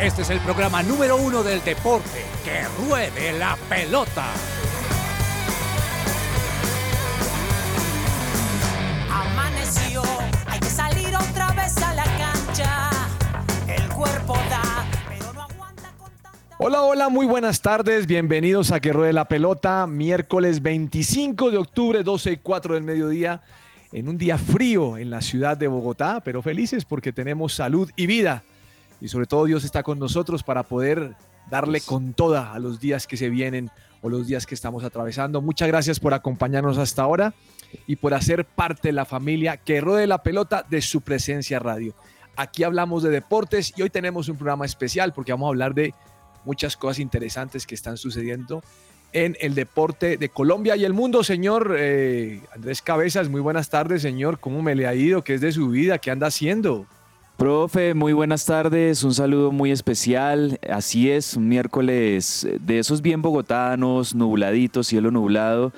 Este es el programa número uno del deporte. ¡Que ruede la pelota! Amaneció, hay que salir otra vez a la cancha. El cuerpo da, pero no aguanta con tanta. Hola, hola, muy buenas tardes. Bienvenidos a Que Ruede la Pelota. Miércoles 25 de octubre, 12 y 4 del mediodía. En un día frío en la ciudad de Bogotá, pero felices porque tenemos salud y vida. Y sobre todo Dios está con nosotros para poder darle con toda a los días que se vienen o los días que estamos atravesando. Muchas gracias por acompañarnos hasta ahora y por hacer parte de la familia que ruede la pelota de su presencia radio. Aquí hablamos de deportes y hoy tenemos un programa especial porque vamos a hablar de muchas cosas interesantes que están sucediendo en el deporte de Colombia y el mundo. Señor eh, Andrés Cabezas, muy buenas tardes, señor. ¿Cómo me le ha ido? ¿Qué es de su vida? ¿Qué anda haciendo? Profe, muy buenas tardes, un saludo muy especial. Así es, un miércoles de esos bien bogotanos, nubladitos, cielo nublado,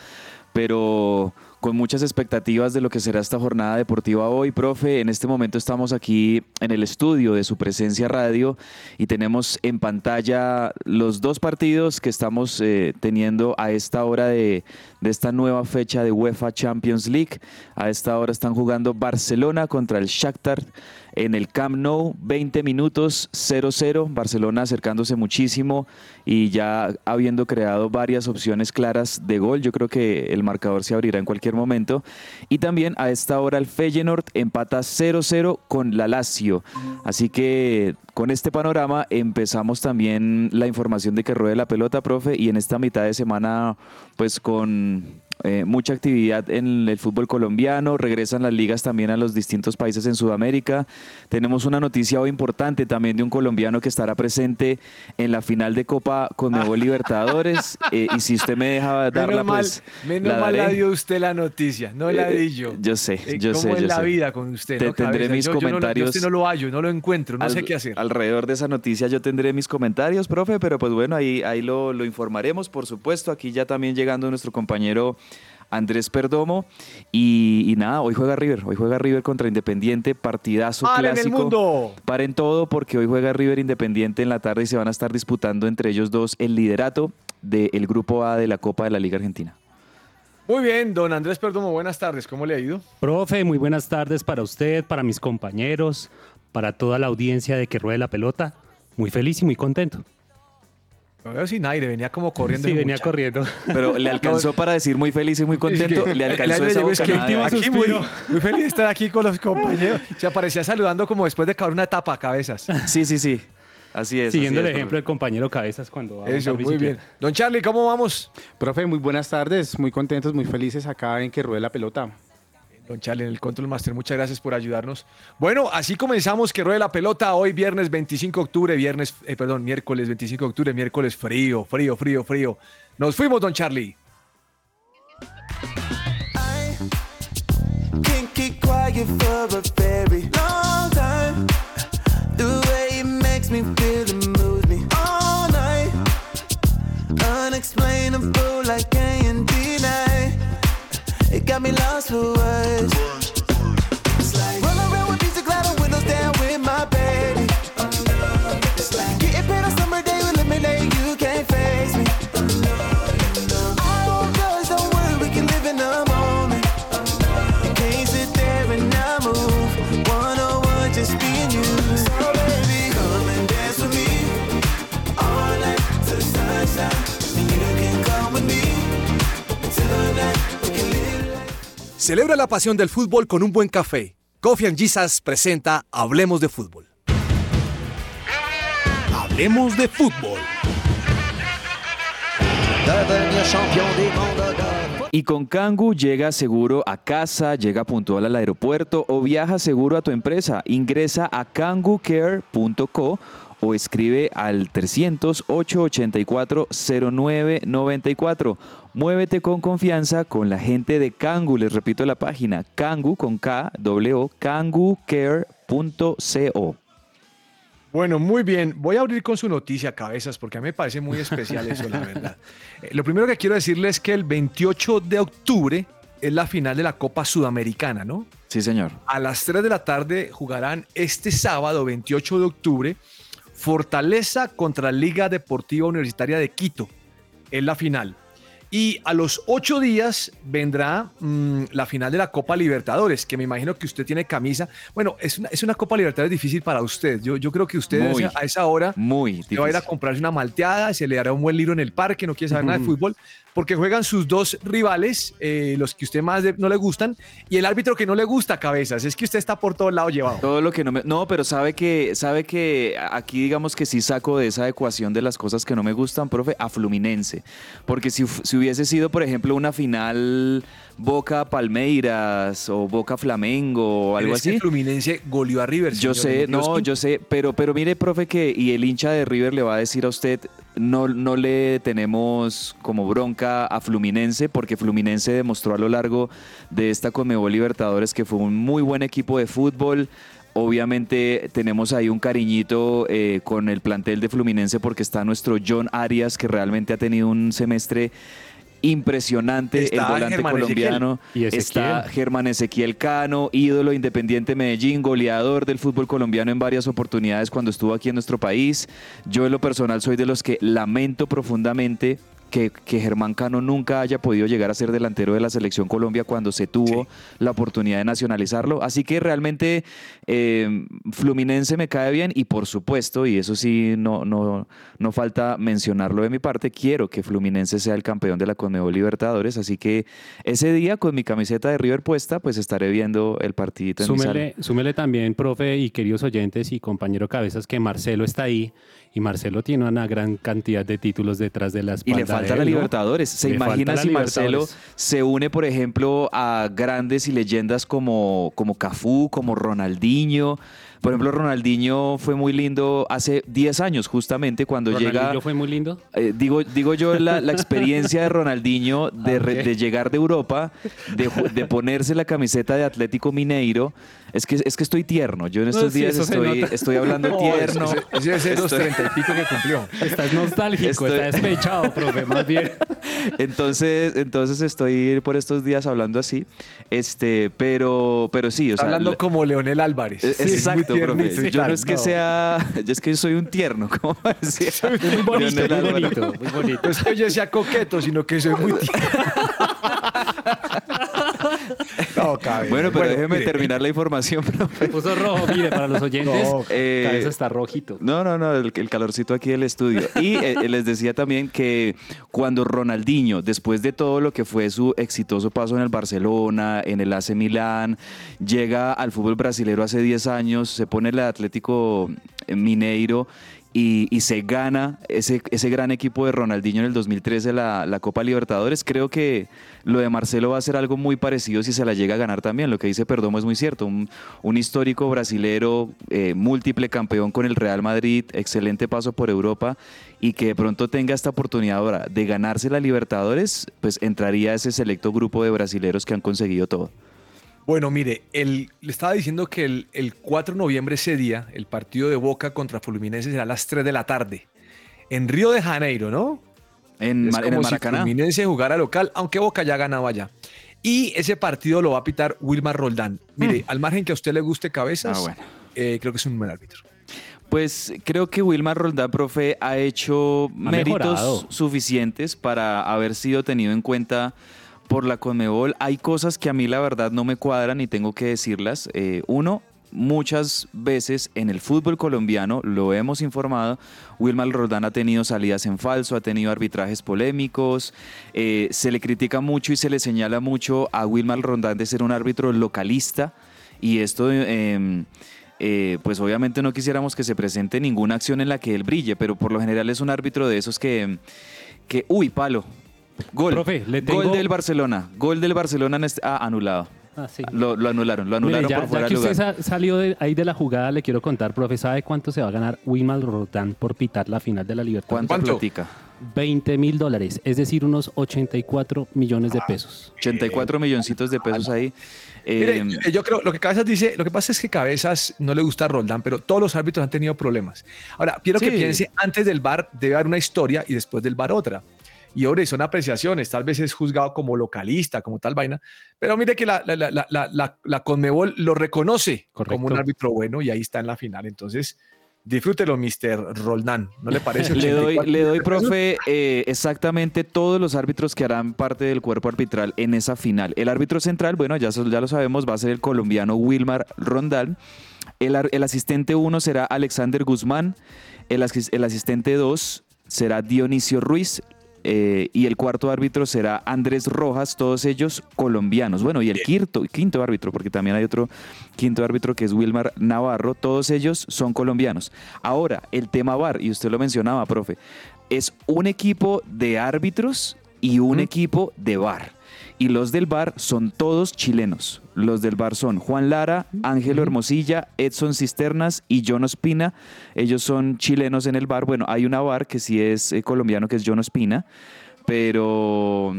pero con muchas expectativas de lo que será esta jornada deportiva hoy, profe. En este momento estamos aquí en el estudio de su presencia radio y tenemos en pantalla los dos partidos que estamos eh, teniendo a esta hora de, de esta nueva fecha de UEFA Champions League. A esta hora están jugando Barcelona contra el Shakhtar en el Camp Nou, 20 minutos 0-0, Barcelona acercándose muchísimo y ya habiendo creado varias opciones claras de gol, yo creo que el marcador se abrirá en cualquier momento. Y también a esta hora el Feyenoord empata 0-0 con la Lazio. Así que con este panorama empezamos también la información de que ruede la pelota, profe, y en esta mitad de semana pues con um, eh, mucha actividad en el fútbol colombiano, regresan las ligas también a los distintos países en Sudamérica. Tenemos una noticia hoy importante también de un colombiano que estará presente en la final de Copa Conmebol Libertadores. Eh, y si usted me deja darla, menos pues. mal, menos la mal la dio usted la noticia, no la Eh, di yo. Yo sé, Eh, yo ¿Cómo sé, es yo la sé. vida con usted? Te no, tendré mis Yo- yo no yo comentarios no lo hallo, no lo encuentro, no sé qué hacer. Alrededor de esa noticia yo tendré mis comentarios, profe, pero pues bueno, ahí, ahí lo, lo informaremos, por supuesto. Aquí ya también llegando nuestro compañero Andrés Perdomo. Y, y nada, hoy juega River, hoy juega River contra Independiente, partidazo ¡Mal en el clásico. mundo! Paren todo porque hoy juega River Independiente en la tarde y se van a estar disputando entre ellos dos el liderato del grupo A de la Copa de la Liga Argentina. Muy bien, don Andrés Perdomo, buenas tardes, ¿cómo le ha ido? Profe, muy buenas tardes para usted, para mis compañeros, para toda la audiencia de que ruede la pelota. Muy feliz y muy contento. Lo veo sin aire, venía como corriendo. Sí, venía corriendo. Pero le alcanzó para decir muy feliz y muy contento, Es que le alcanzó esa es que aquí muy, muy feliz de estar aquí con los compañeros. Se aparecía saludando como después de acabar una etapa, cabezas. Sí, sí, sí. Así es. Siguiendo así el es, ejemplo del compañero Cabezas cuando va a Eso, montar muy bien. Don Charlie, ¿cómo vamos? Profe, muy buenas tardes, muy contentos, muy felices acá en que ruede la pelota. Don Charlie, en el Control Master, muchas gracias por ayudarnos. Bueno, así comenzamos que ruede la pelota hoy, viernes 25 de octubre, viernes, eh, perdón, miércoles 25 de octubre, miércoles frío, frío, frío, frío. Nos fuimos, don Charlie. Got me lost for words. Celebra la pasión del fútbol con un buen café. Coffee and Jesus presenta Hablemos de Fútbol. Hablemos de Fútbol. Y con Kangu llega seguro a casa, llega puntual al aeropuerto o viaja seguro a tu empresa. Ingresa a kangucare.co o escribe al 300-884-0994. Muévete con confianza con la gente de Kangu. Les repito la página, Kangu con K, W, kangucare.co. Bueno, muy bien. Voy a abrir con su noticia, cabezas, porque a mí me parece muy especial eso, la verdad. Eh, lo primero que quiero decirles es que el 28 de octubre es la final de la Copa Sudamericana, ¿no? Sí, señor. A las 3 de la tarde jugarán este sábado, 28 de octubre, Fortaleza contra Liga Deportiva Universitaria de Quito. Es la final. Y a los ocho días vendrá mm, la final de la Copa Libertadores, que me imagino que usted tiene camisa. Bueno, es una, es una Copa Libertadores difícil para usted. Yo, yo creo que usted Muy. a esa- hora Muy va a ir a comprarse una malteada, se le dará un buen libro en el parque, no quiere saber nada de fútbol, porque juegan sus dos rivales, eh, los que usted más de- no le gustan, y el árbitro que no le gusta, cabezas. Es que usted está por todos lados llevado. Todo lo que no me... No, pero sabe que, sabe que aquí digamos que sí saco de esa ecuación de las cosas que no me gustan, profe, a Fluminense. Porque si, si hubiese sido, por ejemplo, una final Boca Palmeiras o Boca Flamengo o algo Pero es que así. Fluminense goleó a River. Yo sé, no, yo sé, pero, pero mire, profe, que y el hincha de River le va a decir a usted, no, no le tenemos como bronca a Fluminense, porque Fluminense demostró a lo largo de esta Conmebol Libertadores que fue un muy buen equipo de fútbol. Obviamente tenemos ahí un cariñito eh, con el plantel de Fluminense porque está nuestro John Arias, que realmente ha tenido un semestre impresionante, Está el volante Germán colombiano. Y. Está Germán Ezequiel Cano, ídolo Independiente Medellín, goleador del fútbol colombiano en varias oportunidades cuando estuvo aquí en nuestro país. Yo en lo personal soy de los que lamento profundamente que, que Germán Cano nunca haya podido llegar a ser delantero de la selección Colombia cuando se tuvo la oportunidad de nacionalizarlo. Así que realmente eh, Fluminense me cae bien y por supuesto, y eso sí no, no, no falta mencionarlo de mi parte, quiero que Fluminense sea el campeón de la Conmebol Libertadores. Así que ese día con mi camiseta de River puesta, pues estaré viendo el partidito en mi sala. Súmele, súmele también, profe y queridos oyentes y compañero Cabezas, que Marcelo está ahí y Marcelo tiene una gran cantidad de títulos detrás de la Y espalda. Falta la. Libertadores. ¿Se imagina si Marcelo se une, por ejemplo, a grandes y leyendas como, como Cafú, como Ronaldinho? Por ejemplo, Ronaldinho fue muy lindo hace 10 años, justamente, cuando llega... Ronaldinho fue muy lindo. Eh, digo, digo yo la, la experiencia de Ronaldinho de, re- de llegar de Europa, de, de ponerse la camiseta de Atlético Mineiro. Es que, es que estoy tierno. Yo en No, estos sí, días estoy, estoy hablando No, tierno. ese- ese es de los Estoy- treinta y pico que cumplió. Estás nostálgico, Estoy- está despechado, profe, más bien. Entonces, entonces estoy por estos días hablando así. Este, pero, pero sí, o sea. hablando la- como Leonel Álvarez. eh, Sí, muy Exacto, profe. Yo no es que sea, yo es que soy un tierno, como decía. Muy bonito, muy bonito, muy bonito. No es que yo sea coqueto, sino que soy muy tierno. No. Bueno, pero déjeme mire, terminar la información, profe. Se puso rojo, mire, para los oyentes. No, eh, Cabeza está rojito. No, no, no, el, el calorcito aquí del estudio. Y eh, les decía también que cuando Ronaldinho, después de todo lo que fue su exitoso paso en el Barcelona, en el AC Milán, llega al fútbol brasilero hace 10 años, se pone el Atlético Mineiro y, y se gana ese, ese gran equipo de Ronaldinho en el 2013 la, la Copa Libertadores. Creo que lo de Marcelo va a ser algo muy parecido si se la llega a ganar también. Lo que dice Perdomo es muy cierto. Un, un histórico brasilero, eh, múltiple campeón con el Real Madrid, excelente paso por Europa y que de pronto tenga esta oportunidad ahora de ganarse la Libertadores, pues entraría a ese selecto grupo de brasileros que han conseguido todo. Bueno, mire, el, le estaba diciendo que el, el 4 de noviembre ese día, el partido de Boca contra Fluminense será a las 3 de la tarde. En Río de Janeiro, ¿no? En, Es Ma- en el como si Maracaná. Fluminense jugara local, aunque Boca ya ganaba allá. Y ese partido lo va a pitar Wilmar Roldán. Mire, al margen que a usted le guste cabezas, Ah, bueno. eh, creo que es un buen árbitro. Pues creo que Wilmar Roldán, profe, ha hecho méritos mejorado. suficientes para haber sido tenido en cuenta por la Conmebol. Hay cosas que a mí la verdad no me cuadran y tengo que decirlas. Eh, uno, muchas veces en el fútbol colombiano, lo hemos informado, Wilmar Roldán ha tenido salidas en falso, ha tenido arbitrajes polémicos, eh, se le critica mucho y se le señala mucho a Wilmar Roldán de ser un árbitro localista y esto... eh, eh, pues obviamente no quisiéramos que se presente ninguna acción en la que él brille, pero por lo general es un árbitro de esos que, que uy, palo, gol, Profe, le tengo- gol del Barcelona, gol del Barcelona en este- ah, anulado, Ah, sí. lo, lo anularon, lo Mire, anularon ya, por ya fuera que usted lugar. salió de, ahí de la jugada, le quiero contar, profe, ¿sabe cuánto se va a ganar Wilmar Roldán por pitar la final de la Libertad? ¿Cuánto, ¿Cuánto? platica? 20 mil dólares, es decir, unos 84 millones Ah. de pesos. 84 milloncitos de pesos ahí. Mire, Eh, yo- yo creo, lo que Cabezas dice, lo que pasa es que Cabezas no le gusta a Roldán, pero todos los árbitros han tenido problemas. Ahora, quiero que piense, antes del VAR debe haber una historia y después del VAR otra. Y ahora son apreciaciones, tal vez es juzgado como localista, como tal vaina, pero mire que la, la, la, la, la, la Conmebol lo reconoce Correcto. como un árbitro bueno y ahí está en la final. Entonces, Disfrútelo, Mr. Roldán. ¿No le parece? Le doy, 84 le doy, profe, eh, exactamente todos los árbitros que harán parte del cuerpo arbitral en esa final. El árbitro central, bueno, ya, ya lo sabemos, va a ser el colombiano Wilmar Rondal. El, el asistente 1 será Alexander Guzmán. El, asis- el asistente 2 será Dionisio Ruiz. Eh, y el cuarto árbitro será Andrés Rojas, todos ellos colombianos. Bueno, y el quinto, quinto árbitro, porque también hay otro quinto árbitro que es Wilmar Navarro, todos ellos son colombianos. Ahora, el tema VAR, y usted lo mencionaba, profe, es un equipo de árbitros y un equipo de VAR. Y los del VAR son todos chilenos. Los del VAR son Juan Lara, Ángelo Hermosilla, Edson Cisternas y John Ospina. Ellos son chilenos en el VAR. Bueno, hay una VAR que sí es eh, colombiano, que es John Ospina. Pero...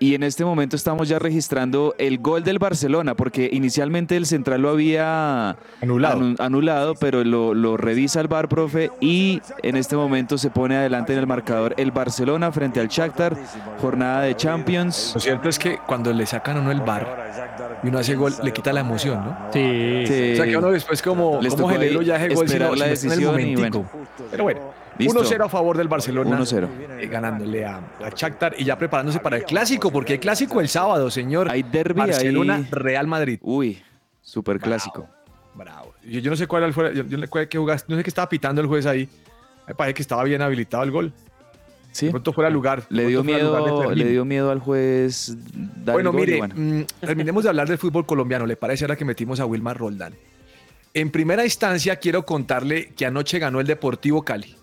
Y en este momento estamos ya registrando el gol del Barcelona, porque inicialmente el central lo había Anulado. anu- anulado, pero lo, lo revisa el VAR, profe, y en este momento se pone adelante en el marcador el Barcelona frente al Shakhtar, jornada de Champions. Lo cierto es que cuando le sacan a uno el bar y uno hace gol, le quita la emoción, ¿no? Sí. Sí. O sea que uno después como, Les ¿cómo tocó generó ahí ya ese gol? si no- la decisión y momentico? Pero bueno. 1-0 a favor del Barcelona. 1-0. eh, ganándole a, a Shakhtar y ya preparándose para el clásico, porque hay clásico el sábado, señor. Hay derbi ahí. Barcelona, Real Madrid. Uy, super clásico. Bravo. Yo, yo no sé cuál era el fuera, yo, yo no sé qué jugaste, no sé qué estaba pitando el juez ahí. Me parece que estaba bien habilitado el gol. Sí. De pronto fuera lugar. Le dio miedo, le dio miedo al juez. dar Bueno, el gol y mire, bueno. mm, terminemos de hablar del fútbol colombiano. ¿Le parece ahora que metimos a Wilmar Roldán? En primera instancia, quiero contarle que anoche ganó el Deportivo Cali.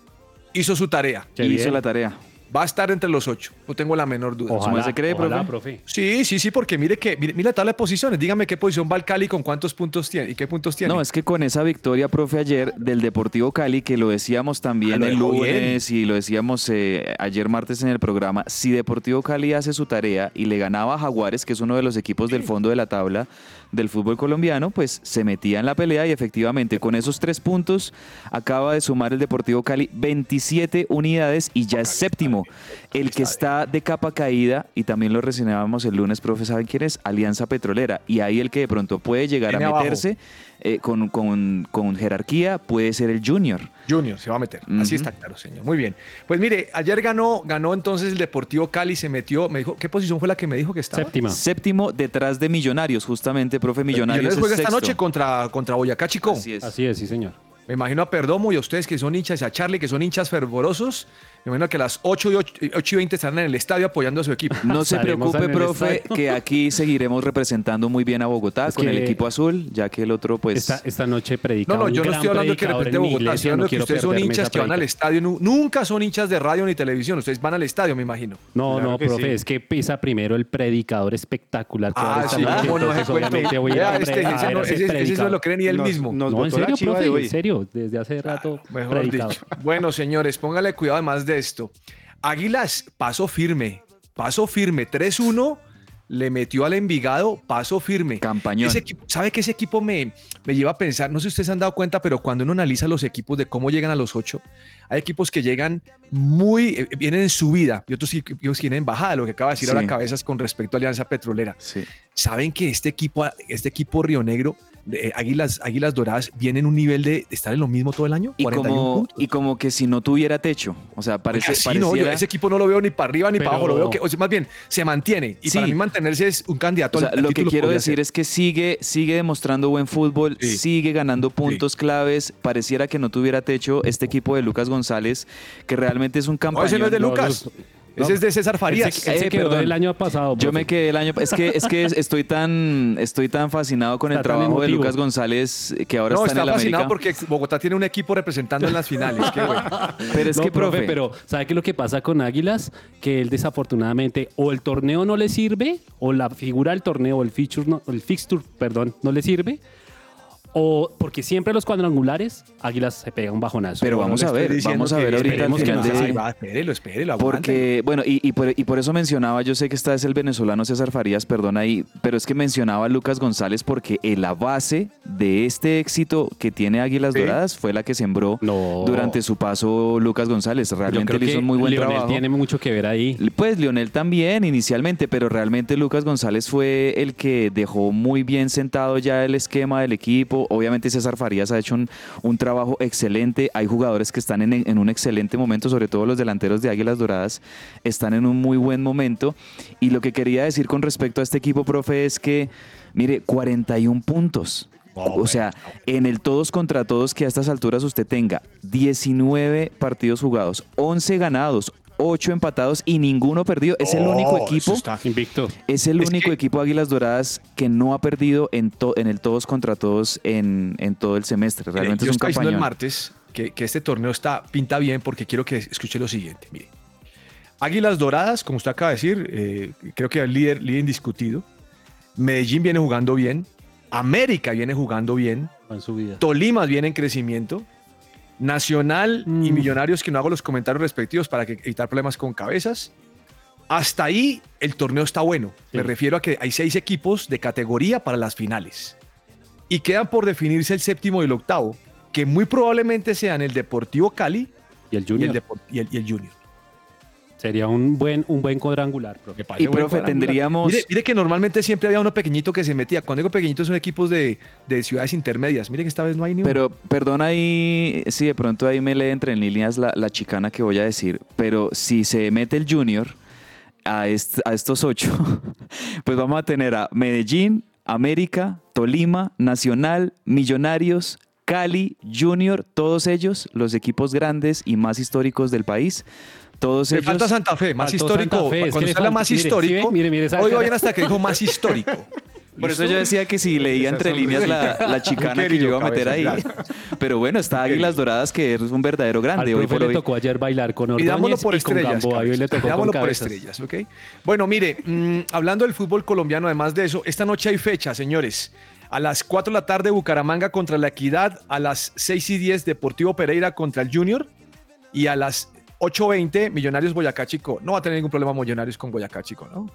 Hizo su tarea. Qué hizo bien. la tarea. Va a estar entre los ocho. No tengo la menor duda. Ojalá, se cree, ojalá, profe? Sí, sí, sí, porque mire que mire, mire la tabla de posiciones. Dígame qué posición va el Cali con cuántos puntos tiene y qué puntos tiene. No, es que con esa victoria, profe, ayer del Deportivo Cali, que lo decíamos también Ah, lo el lunes y lo decíamos eh, ayer martes en el programa, si Deportivo Cali hace su tarea y le ganaba a Jaguares, que es uno de los equipos del fondo de la tabla del fútbol colombiano, pues se metía en la pelea y efectivamente con esos tres puntos acaba de sumar el Deportivo Cali 27 unidades y ya es séptimo. El que está de capa caída, y también lo reseñábamos el lunes, profe, ¿saben quién es? Alianza Petrolera. Y ahí el que de pronto puede llegar a abajo. Eh, con, con- con jerarquía puede ser el Junior. Junior se va a meter. Así está claro, señor. Muy bien. Pues mire, ayer ganó, ganó entonces el Deportivo Cali, se metió, me dijo, ¿qué posición fue la que me dijo que estaba? Séptima. Séptimo detrás de Millonarios, justamente, profe Millonarios. Millonarios es juega esta sexto. noche contra, contra Boyacá Chico. Así es. Así es, sí, señor. Me imagino a Perdomo y a ustedes que son hinchas, y a Charlie que son hinchas fervorosos. Me imagino que a las 8 y, 8, y 20 estarán en el estadio apoyando a su equipo. No se preocupe, profe, estadio. que aquí seguiremos representando muy bien a Bogotá Es con el equipo azul, ya que el otro, pues. Esta, esta noche predica No, no, un yo no estoy hablando de que represente Bogotá, iglesia, estoy hablando no que ustedes son hinchas que van al estadio. Nu- Nunca son hinchas de radio ni televisión. Ustedes van al estadio, me imagino. No, Claro no, profe, sí. es que pisa primero el predicador espectacular que va a Ah, estar sí, noche, cómo no cuento. voy a este, a ese, no, ese ese- ese no predicador. lo cree ni él Nos- mismo. nos No, en serio, profe, en serio, desde hace rato Mejor dicho. Bueno, señores, póngale cuidado además de esto. Águilas, paso firme. Paso firme. 3-1. Le metió al Envigado, paso firme. Campañón. Ese equipo- ¿Sabe que ese equipo me, me lleva a pensar? No sé si ustedes se han dado cuenta, pero cuando uno analiza los equipos de cómo llegan a los ocho, hay equipos que llegan muy, eh, vienen en subida y otros equipos que vienen en bajada, lo que acaba de decir Sí. ahora Cabezas con respecto a Alianza Petrolera. Sí. Saben que este equipo, este equipo Río Negro, de, eh, Águilas, Águilas Doradas, viene en un nivel de, estar en lo mismo todo el año. Y 41 como, puntos. y como que si no tuviera techo. O sea, parece, Así no, yo ese equipo no lo veo ni para arriba ni para abajo, lo veo que, o sea, más bien, se mantiene. Y Sí. para mí mantenerse es un candidato O sea, al, al lo que quiero decir ser. es que sigue, sigue demostrando buen fútbol, sigue ganando puntos claves. Pareciera que no tuviera techo este equipo de Lucas González, que realmente es un campañón. ese no es de Lucas. no, ese es de César Farías. se, él se Eh, quedó perdón. el año pasado. Yo me quedé el año. Es que, es que estoy tan, estoy tan fascinado con el Está trabajo de. Lucas González que ahora no, está en está el fascinado América. porque Bogotá tiene un equipo representando en las finales. Qué bueno. Pero es No, que, profe, pero ¿sabe qué es lo que pasa con Águilas? Que él desafortunadamente o el torneo no le sirve, o la figura del torneo, o el fixture, no, el fixture, perdón, no le sirve, o porque siempre los cuadrangulares, Águilas se pega un bajonazo. Pero vamos a ver, vamos a ver ahorita al que final no de... va, espérelo, espérelo, aguante. Porque, bueno, y, y por, y por eso mencionaba, yo sé que esta es el venezolano César Farías, perdón ahí, pero es que mencionaba a Lucas González porque la base de este éxito que tiene Águilas Sí. Doradas fue la que sembró No. durante su paso Lucas González. Realmente le hizo un muy buen Lionel trabajo. tiene mucho que ver ahí. Pues Lionel también inicialmente, pero realmente Lucas González fue el que dejó muy bien sentado ya el esquema del equipo. Equipo. Obviamente César Farías ha hecho un, un trabajo excelente. Hay jugadores que están en, en un excelente momento, sobre todo los delanteros de Águilas Doradas están en un muy buen momento. Y lo que quería decir con respecto a este equipo, profe, es que, mire, 41 puntos. O sea, en el todos contra todos que a estas alturas usted tenga 19 partidos jugados, 11 ganados, 8 empatados y ninguno perdido. Es el único equipo Invicto. es el Es único que- equipo Águilas Doradas que no ha perdido en, to- en el todos contra todos en, en todo el semestre. Mire, Realmente yo es un diciendo el campañón. martes que, que este torneo está pinta bien porque quiero que escuche lo siguiente. Mire, Águilas Doradas, como usted acaba de decir, eh, creo que es el líder, líder indiscutido. Medellín viene jugando bien. América viene jugando bien. En su vida. Tolima viene en crecimiento. Nacional y Mm. Millonarios, que no hago los comentarios respectivos para que, evitar problemas con cabezas. Hasta ahí el torneo está bueno. Me refiero a que hay seis equipos de categoría para las finales. Y quedan por definirse el séptimo y el octavo, que muy probablemente sean el Deportivo Cali Y el y Junior. el, Depor- y el- y el Junior. Sería un buen, un buen cuadrangular, profe. Y, profe, tendríamos- Mire, mire que normalmente siempre había uno pequeñito que se metía. Cuando digo pequeñito son equipos de, de ciudades intermedias. Mire que esta vez no hay ni uno. Pero perdón ahí, si de pronto ahí me lee entre en líneas la, la chicana que voy a decir, pero si se mete el Junior a, est- a estos ocho, pues vamos a tener a Medellín, América, Tolima, Nacional, Millonarios, Cali, Junior, todos ellos los equipos grandes y más históricos del país. Todos Me ellos. falta Santa Fe, más histórico. Fe, Cuando se habla más mire, ¿sí histórico? Mire, mire cara. bien hasta que dijo más histórico. Por eso yo decía que si leía entre líneas la, chicana que yo iba a meter ahí. Pero bueno, está Águilas Doradas, que es un verdadero Al grande hoy por le hoy. tocó ayer bailar con Ordóñez por y con estrellas. Gamboa. y hoy le cabezas. tocó Pidámoslo con por estrellas, ¿ok? Bueno, mire, mm, hablando del fútbol colombiano, además de eso, esta noche hay fecha, señores. A las 4 de la tarde, Bucaramanga contra la Equidad. A las 6 y 10, Deportivo Pereira contra el Junior. Y a las 8.20, Millonarios Boyacá Chico. No va a tener ningún problema Millonarios con Boyacá Chico, ¿no?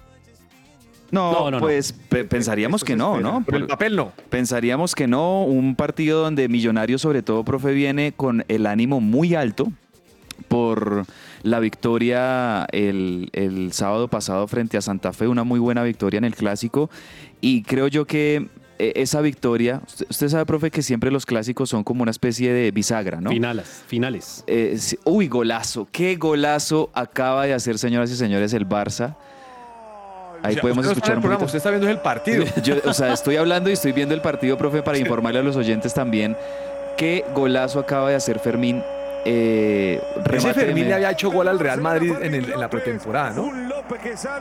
No, No, no, no. pues pe- pensaríamos que no, ¿no? Por el papel no. Pensaríamos que no. Un partido donde Millonarios, sobre todo, profe, viene con el ánimo muy alto por la victoria el, el sábado pasado frente a Santa Fe, una muy buena victoria en el clásico. Y creo yo que esa victoria, usted, sabe, profe, que siempre los clásicos son como una especie de bisagra, ¿no? Finales, finales. Eh, uy, golazo, qué golazo acaba de hacer, señoras y señores, el Barça. Ahí O sea, podemos usted no está en escuchar el un programa, poquito. Usted está viendo el partido. Yo, o sea, estoy hablando y estoy viendo el partido, profe, para informarle a los oyentes también qué golazo acaba de hacer Fermín. Eh, Ese Fermín le había hecho gol al Real Madrid en, el- en la pretemporada, ¿no?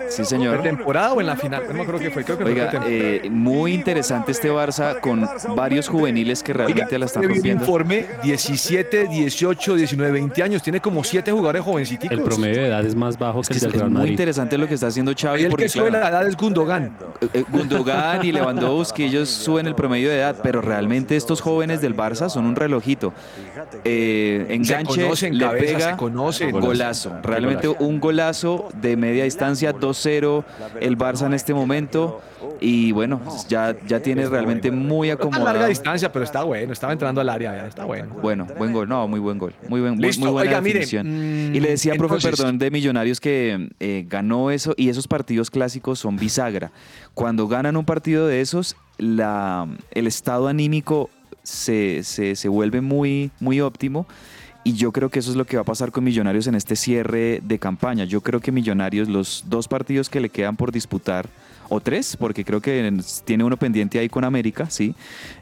Sí, señor. ¿Pretemporada o en la final? No fue. Creo que fue Oiga, eh, muy interesante este Barça con varios juveniles que realmente la están rompiendo. informe 17, 18, 19, 20 años. Tiene como 7 jugadores jovencitos. El promedio de edad es más bajo Es, que que el es, del es Real muy Madrid. interesante lo que está haciendo Y Xavi el porque que sube claro, la edad es Gundogan. Eh, Gundogan y Lewandowski, ellos suben el promedio de edad, pero realmente estos jóvenes del Barça son un relojito. Eh, enganche, conocen, le cabeza, pega, se conocen. golazo. Realmente un golazo de media distancia, 2-0 el Barça en este momento. Y bueno, ya, ya tiene realmente muy A larga acomodado. distancia, pero está bueno. Estaba entrando al área, ya está bueno. Bueno, buen gol, no, muy buen gol, muy, buen, muy, Listo, muy buena oiga, definición. mm, y le decía, profe, entonces- perdón, de Millonarios que eh, ganó eso y esos partidos clásicos son bisagra. Cuando ganan un partido de esos, la, el estado anímico se, se, se vuelve muy, muy óptimo. Y yo creo que eso es lo que va a pasar con Millonarios en este cierre de campaña. Yo creo que Millonarios, los dos partidos que le quedan por disputar, o tres, porque creo que tiene uno pendiente ahí con América, sí.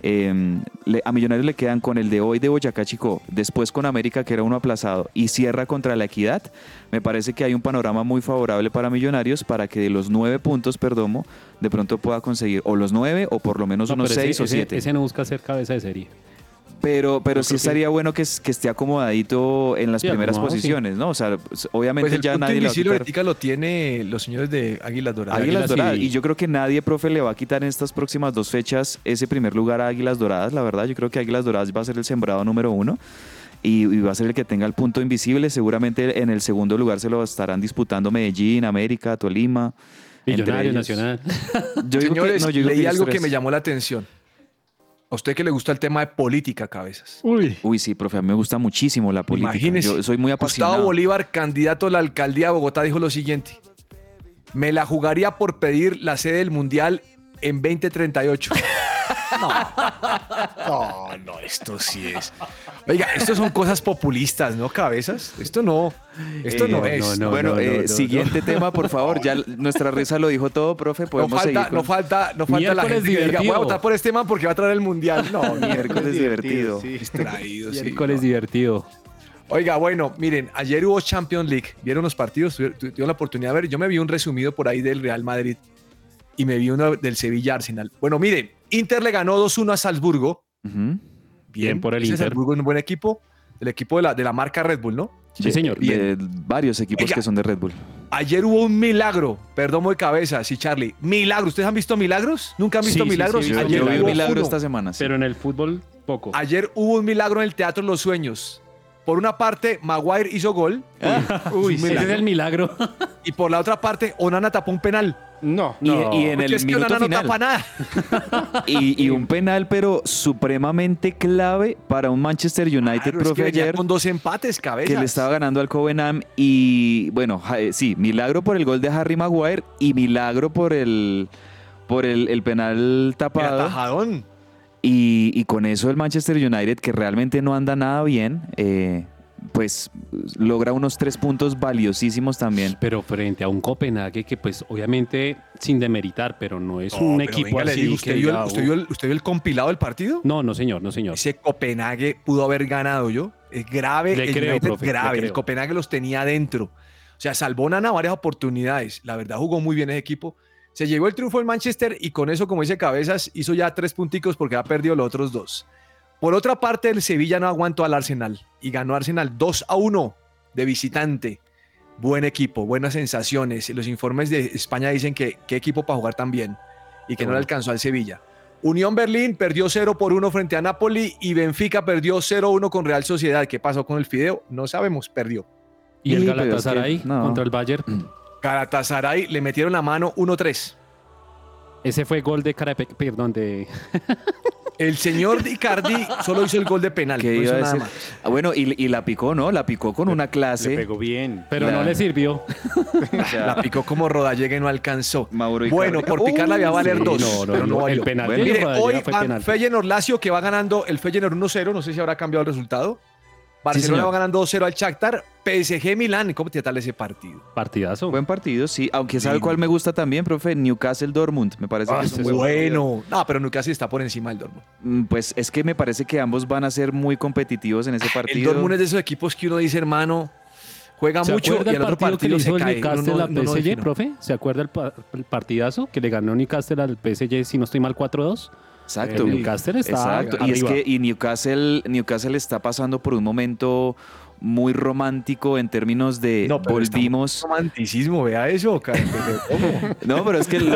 Eh, a Millonarios le quedan con el de hoy de Boyacá Chico, después con América, que era uno aplazado, y cierra contra la Equidad. Me parece que hay un panorama muy favorable para Millonarios para que de los nueve puntos, Perdomo, de pronto pueda conseguir o los nueve o por lo menos No, unos ese- seis o siete. Ese no busca ser cabeza de serie. Pero, pero sí que- estaría bueno que, es- que esté acomodadito en las Sí, primeras acomodado, sí. posiciones, ¿no? O sea, obviamente Pues el ya punto nadie le va a quitar. lo tiene los señores de Águilas Doradas. Águilas Águilas Doradas. y- Y yo creo que nadie, profe, le va a quitar en estas próximas dos fechas ese primer lugar a Águilas Doradas, la verdad. Yo creo que Águilas Doradas va a ser el sembrado número uno y, y va a ser el que tenga el punto invisible. Seguramente en el segundo lugar se lo estarán disputando Medellín, América, Tolima. entre Millonario. Nacional. Yo digo que- Señores, no, yo digo leí algo que me llamó la atención. A usted que le gusta el tema de política, cabezas. Uy. Uy, sí, profe, a mí me gusta muchísimo la política. Imagínese. Yo soy muy apasionado. Gustavo Bolívar, candidato a la alcaldía de Bogotá, dijo lo siguiente. Me la jugaría por pedir la sede del Mundial en 2038. No, no, esto sí es. Oiga, esto son cosas populistas, ¿no? Cabezas. Esto no. Esto no, Eh, es. no, bueno, no, eh, no, siguiente tema, por favor. Ya nuestra risa lo dijo todo, profe. No Podemos seguir falta, con no falta, no falta la Miércoles gente que diga, voy a divertido. votar por este man porque va a traer el mundial. No, miércoles divertido. sí. distraído. sí, Miércoles no. divertido. Oiga, bueno, miren, ayer hubo Champions League. ¿Vieron los partidos? ¿Tuvi- tu- ¿Tuvieron la oportunidad de ver? Yo me vi un resumido por ahí del Real Madrid y me vi uno del Sevilla Arsenal. Bueno, miren, Inter le ganó 2-1 a Salzburgo. Bien por el Inter. Salzburgo es un buen equipo, el equipo de la, de la marca Red Bull, ¿no? Sí, señor. De, varios equipos Oiga. que son de Red Bull. Ayer hubo un milagro, perdón de cabeza, sí, Charlie. Milagro, ¿ustedes han visto milagros? ¿Nunca han visto Sí, milagros? sí, Ayer vi un hubo milagro uno. esta semana. sí. Pero en el fútbol, poco. Ayer hubo un milagro en el Teatro Los Sueños. Por una parte, Maguire hizo gol Uy, ese es el milagro. y por la otra parte, Onana tapó un penal. No. Y, y en el es que minuto final. no tapa nada. Y, y un penal, pero supremamente clave para un Manchester United, Claro, es profe, que ayer. con dos empates, cabezas. que le estaba ganando al Covenham y bueno, eh, sí, milagro por el gol de Harry Maguire y milagro por el por el, el penal tapado y, y con eso el Manchester United que realmente no anda nada bien, eh, pues logra unos tres puntos valiosísimos también. Pero frente a un Copenhague que, pues, obviamente, sin demeritar, pero no es No, un equipo venga, así. digo, que ¿usted, vio el, diga, usted vio el- usted vio el compilado del partido? No, no, señor, no, señor. Ese Copenhague pudo haber ganado yo. Es grave, Le el creo, United profe, le grave. El. Copenhague los tenía adentro. O sea, salvó Nana varias oportunidades. La verdad jugó muy bien ese equipo. Se llevó el triunfo el Manchester y con eso, como dice Cabezas, hizo ya tres punticos porque ha perdido los otros dos. Por otra parte, el Sevilla no aguantó al Arsenal y ganó Arsenal 2 a 1 de visitante. Buen equipo, buenas sensaciones. Los informes de España dicen que qué equipo para jugar tan bien y que no le alcanzó al Sevilla. Unión Berlín perdió 0 por 1 frente a Napoli y Benfica perdió 0-1 con Real Sociedad. ¿Qué pasó con el Fideo? No sabemos, perdió. Y el es que- Galatasaray no. contra el Bayern. Galatasaray le metieron la mano 1-3. Ese fue gol de Carape, perdón, de... El señor Icardi solo hizo el gol de penal. ¿Qué no hizo iba a nada decir? más. Ah, bueno, y, y la picó, ¿no? La picó con una Le clase. pegó bien. Pero La- no le sirvió. La picó como Rodallega y no alcanzó. Mauro Icardi. Bueno, por picarla había valer sí. dos, No, no, pero no, no, el valió. penal Bueno, Mire, hoy. Feyenoord Lazio que va ganando el Feyenoord 1-0, no sé si habrá cambiado el resultado. Barcelona señor. va ganando 2-0 al Shakhtar, PSG Milán, ¿cómo te tal ese partido? Partidazo. Buen partido, sí. Aunque sabe Sí. cuál me gusta también, profe, Newcastle Dortmund. Me parece Ah, que es un buen bueno. No, pero Newcastle está por encima del Dortmund. Mm, Pues es que me parece que ambos van a ser muy competitivos en ese El partido. Dortmund es de esos equipos que uno dice, hermano, juega ¿Se mucho acuerda y el el otro partido que se el cae. Newcastle no- al no PSG, profe? ¿Se acuerda el, pa- el partidazo que le ganó Newcastle al PSG, si no estoy mal, 4-2? Exacto. El Newcastle está Exacto. Y es que y Newcastle, Newcastle está pasando por un momento muy romántico en términos de No, pero volvimos. Romanticismo, vea eso. No, pero es que lo,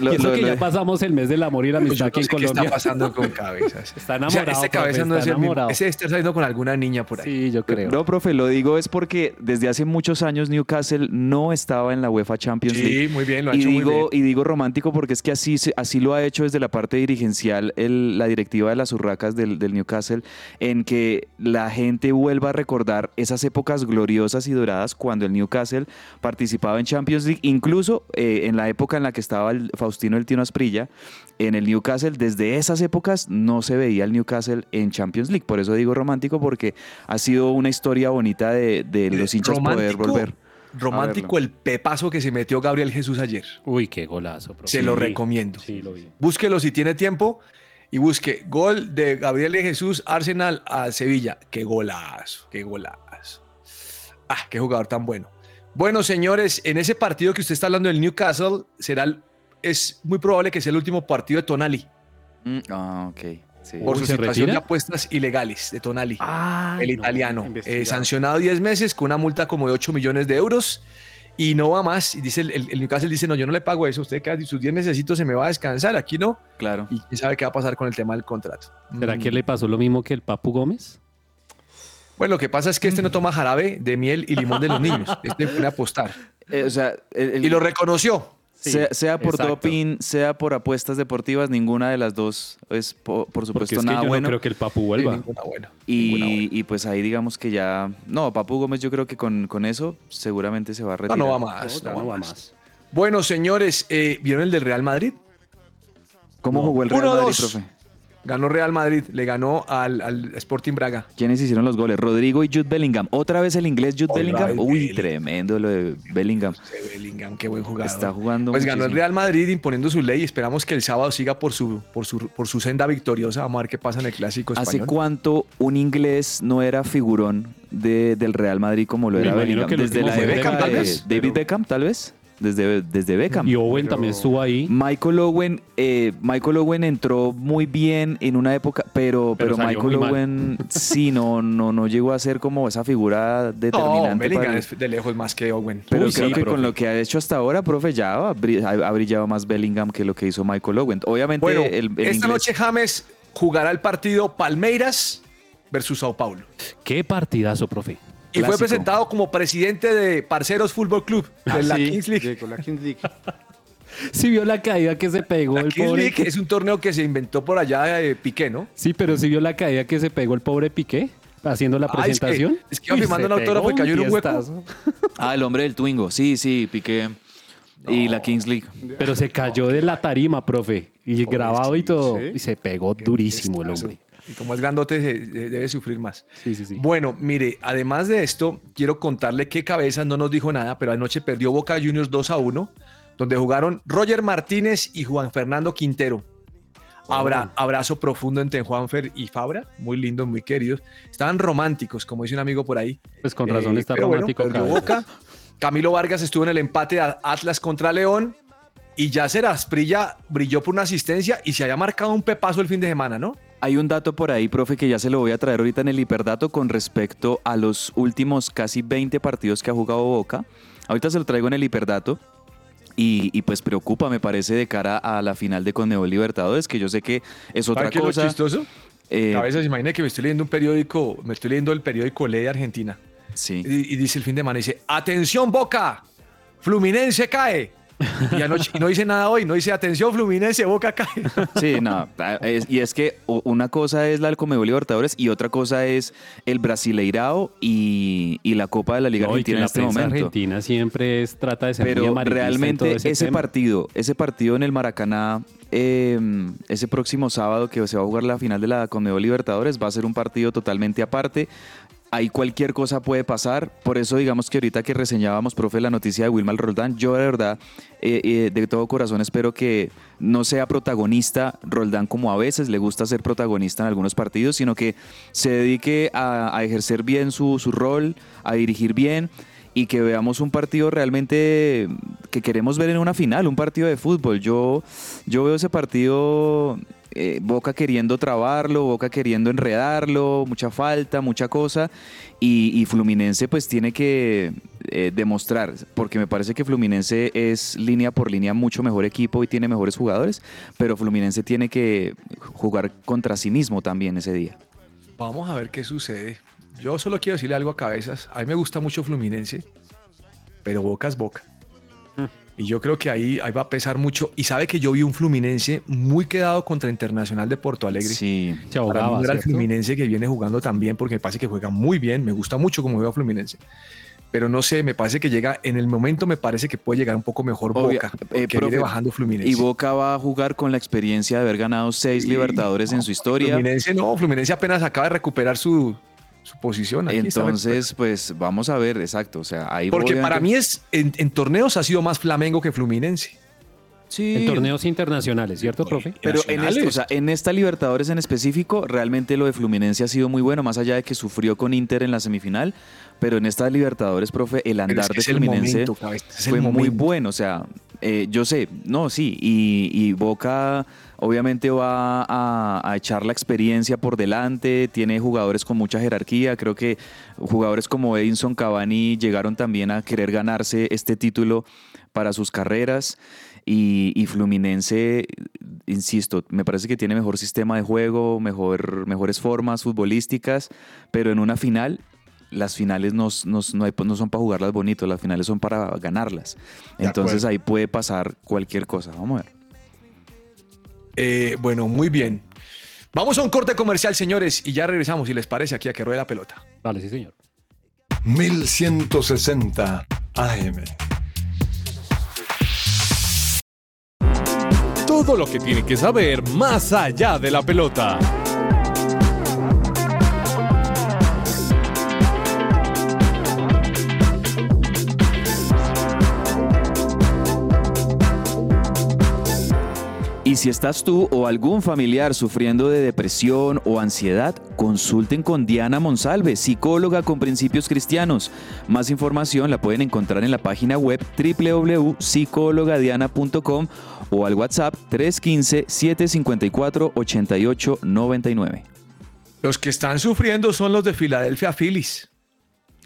lo- eso lo- que lo- ya pasamos el mes del amor y la Pues yo amistad no aquí en sé ¿Qué está Colombia. pasando con cabezas? Está O sea, enamorado. este cabeza profe, no es está el mismo. enamorado. Ese está saliendo con alguna niña por ahí. Sí, yo creo. no, profe, lo digo es porque desde hace muchos años Newcastle no estaba en la UEFA Champions League. Sí, muy bien, lo ha Y hecho muy bien. digo, y digo romántico porque es que así, se- así lo ha hecho desde la parte dirigencial el- la directiva de las urracas del, del Newcastle, en que la gente vuelva a recordar esas épocas gloriosas y doradas cuando el Newcastle participaba en Champions League, incluso eh, en la época en la que estaba el Faustino el Tino Asprilla, en el Newcastle, desde esas épocas no se veía el Newcastle en Champions League. Por eso digo romántico porque ha sido una historia bonita de, de los hinchas poder Romántico- volver. Romántico el pepazo que se metió Gabriel Jesús ayer. Uy, qué golazo, profe. Se lo Sí, recomiendo. Sí, lo vi. Búsquelo si tiene tiempo y busque gol de Gabriel de Jesús Arsenal a Sevilla. Qué golazo, qué golazo. Ah, qué jugador tan bueno. Bueno, señores, en ese partido que usted está hablando del Newcastle, será el- es muy probable que sea el último partido de Tonali Mm, ah, ok. sí. por Uy, su ¿se situación retira? de apuestas ilegales de Tonali. Ah, el italiano, eh, sancionado 10 meses con una multa como de 8 millones de euros y no va más. Y dice el, el- el Newcastle dice, no, yo no le pago eso, usted cada sus 10 meses se me va a descansar, aquí no. Claro. Y quién sabe qué va a pasar con el tema del contrato. ¿Será Mm. que le pasó lo mismo que el Papu Gómez? Bueno, lo que pasa es que este no toma jarabe de miel y limón de los niños. Este pone a apostar. Eh, o sea, el- el- Y lo reconoció. Sí, sea, sea por exacto. doping, sea por apuestas deportivas, ninguna de las dos es, po- por, Porque supuesto, es que nada yo bueno. no creo que el Papu Sí, vuelva. ninguna buena. ninguna buena. y, pues ahí digamos que ya... No, Papu Gómez yo creo que con, con eso seguramente se va a No, retirar. no va más. No, no no va más. más. Bueno, señores, eh, ¿vieron el del Real Madrid? ¿Cómo jugó el Real Uno, Madrid, dos. profe? Ganó Real Madrid, le ganó al, al Sporting Braga. ¿Quiénes hicieron los goles? Rodrigo y Jude Bellingham. ¿Otra vez el inglés Jude Otra Bellingham? Uy, Bellingham. tremendo lo de Bellingham. Bellingham, qué buen jugador. Está jugando Pues ganó el. Real Madrid imponiendo su ley. Esperamos que el sábado siga por su, por su, por su senda victoriosa. Vamos a ver qué pasa en el clásico ¿Hace cuánto un inglés no era figurón de- del Real Madrid como lo era Bellingham? Desde la época Beckham, tal de vez, David pero- Beckham, tal vez. Desde, desde Beckham. Y Owen Pero- también estuvo ahí. Michael Owen, eh, Michael Owen entró muy bien en una época, pero, Pero Michael mal. Owen sí no, no, no llegó a ser como esa figura No, determinante. Bellingham para es de lejos más que Owen. pero Uy, creo sí, que profe. con lo que ha hecho hasta ahora, profe, ya ha, bri- ha- ha brillado más Bellingham que lo que hizo Michael Owen. Obviamente, Bueno, el, el esta inglés- noche James jugará el partido Palmeiras versus Sao Paulo. Qué partidazo, profe. Y fue presentado como presidente de Parceros Fútbol Club de la Sí, Kings League. llegó la Kings League. Sí vio la caída que se pegó La el Kings pobre. League es un torneo que se inventó por allá de Piqué, ¿no? Sí, pero sí vio la caída que se pegó el pobre Piqué haciendo la Ah, es que- presentación. es que iba firmando un autógrafo y cayó en un hueco. Ah, el hombre del Twingo. Sí, sí, Piqué. Y la Kings League. Pero se cayó de la tarima, profe. Y grabado y todo. sí. Y se pegó durísimo el hombre. Y como es grandote, debe sufrir más. Sí, sí, sí. Bueno, mire, además de esto, quiero contarle que Cabezas no nos dijo nada, pero anoche perdió Boca Juniors 2 a 1, donde jugaron Roger Martínez y Juan Fernando Quintero. Abra- abrazo profundo entre Juanfer y Fabra, muy lindos, muy queridos. Estaban románticos, como dice un amigo por ahí. Pues con razón Eh, está bueno, romántico. Cabezas. Boca. Camilo Vargas estuvo en el empate a Atlas contra León. Y Yacer Asprilla brilló por una asistencia y se había marcado un pepazo el fin de semana, ¿no? Hay un dato por ahí, profe, que ya se lo voy a traer ahorita en el hiperdato con respecto a los últimos casi 20 partidos que ha jugado Boca. Ahorita se lo traigo en el hiperdato. Y, y pues preocupa, me parece, de cara a la final de Conmebol Libertadores, que yo sé que es otra ¿Sabe qué es lo cosa. chistoso? Eh, Cabezas, imagina que me estoy leyendo un periódico, me estoy leyendo el periódico Ley de Argentina. sí. Y, y dice el fin de semana, dice, atención Boca, Fluminense cae. Y, anoche- y no dice nada hoy, no dice, atención Fluminense, Boca cae. Sí, no. es- y es que una cosa es la del Conmebol Libertadores y otra cosa es el Brasileirao y, y la Copa de la Liga No, y que Argentina en la este momento. argentina siempre es, trata de ser Pero realmente ese, partido, ese partido en el Maracaná, eh, ese próximo sábado que se va a jugar la final de la Conmebol Libertadores, va a ser un partido totalmente aparte. Ahí cualquier cosa puede pasar, por eso digamos que ahorita que reseñábamos, profe, la noticia de Wilmar Roldán, yo de verdad, eh, eh, de todo corazón espero que no sea protagonista Roldán como a veces le gusta ser protagonista en algunos partidos, sino que se dedique a, a ejercer bien su, su rol, a dirigir bien y que veamos un partido realmente que queremos ver en una final, un partido de fútbol. Yo, yo veo ese partido, eh, Boca queriendo trabarlo, Boca queriendo enredarlo, mucha falta, mucha cosa, y, Fluminense pues tiene que eh, demostrar, porque me parece que Fluminense es línea por línea mucho mejor equipo y tiene mejores jugadores, pero Fluminense tiene que jugar contra sí mismo también ese día. Vamos a ver qué sucede. Yo solo quiero decirle algo a Cabezas. A mí me gusta mucho Fluminense, pero Boca es Boca. Y yo creo que ahí, ahí va a pesar mucho. Y sabe que yo vi un Fluminense muy quedado contra Internacional de Porto Alegre. Sí. Se Para mí ahogaba, era el. Fluminense que viene jugando también, porque me parece que juega muy bien. Me gusta mucho como veo a Fluminense. Pero no sé, me parece que llega, en el momento me parece que puede llegar un poco mejor Boca, eh, que profe, viene bajando Fluminense. Y Boca va a jugar con la experiencia de haber ganado seis Libertadores en su historia. Fluminense no, Fluminense apenas acaba de recuperar su, su posición. Aquí Entonces, pues vamos a ver, exacto. O sea, ahí Porque obviamente- para mí es en, en torneos ha sido más Flamengo que Fluminense. Sí, En torneos internacionales, ¿cierto, profe? Pero en, este- o sea, en esta Libertadores en específico, realmente lo de Fluminense ha sido muy bueno, más allá de que sufrió con Inter en la semifinal. Pero en esta Libertadores, profe, el andar es que de Fluminense momento, fue muy bueno. O sea, eh, yo sé, no, sí, y, y Boca obviamente va a, a echar la experiencia por delante, tiene jugadores con mucha jerarquía, creo que jugadores como Edinson Cavani llegaron también a querer ganarse este título para sus carreras. Y, y Fluminense, insisto, me parece que tiene mejor sistema de juego, mejor, mejores formas futbolísticas, pero en una final, las finales no, no- no hay- no son para jugarlas bonito, las finales son para ganarlas. De Entonces acuerdo. ahí puede pasar cualquier cosa. Vamos a ver. Eh, bueno, muy bien. Vamos a un corte comercial, señores, y ya regresamos, si les parece, aquí a que ruede la pelota. Vale, sí, señor. 1160 AM. Todo lo que tiene que saber más allá de la pelota. Y si estás tú o algún familiar sufriendo de depresión o ansiedad, consulten con Diana Monsalve, psicóloga con principios cristianos. Más información la pueden encontrar en la página web www.psicologadiana.com o al WhatsApp 315-754-8899. Los que están sufriendo son los de Philadelphia Phillies.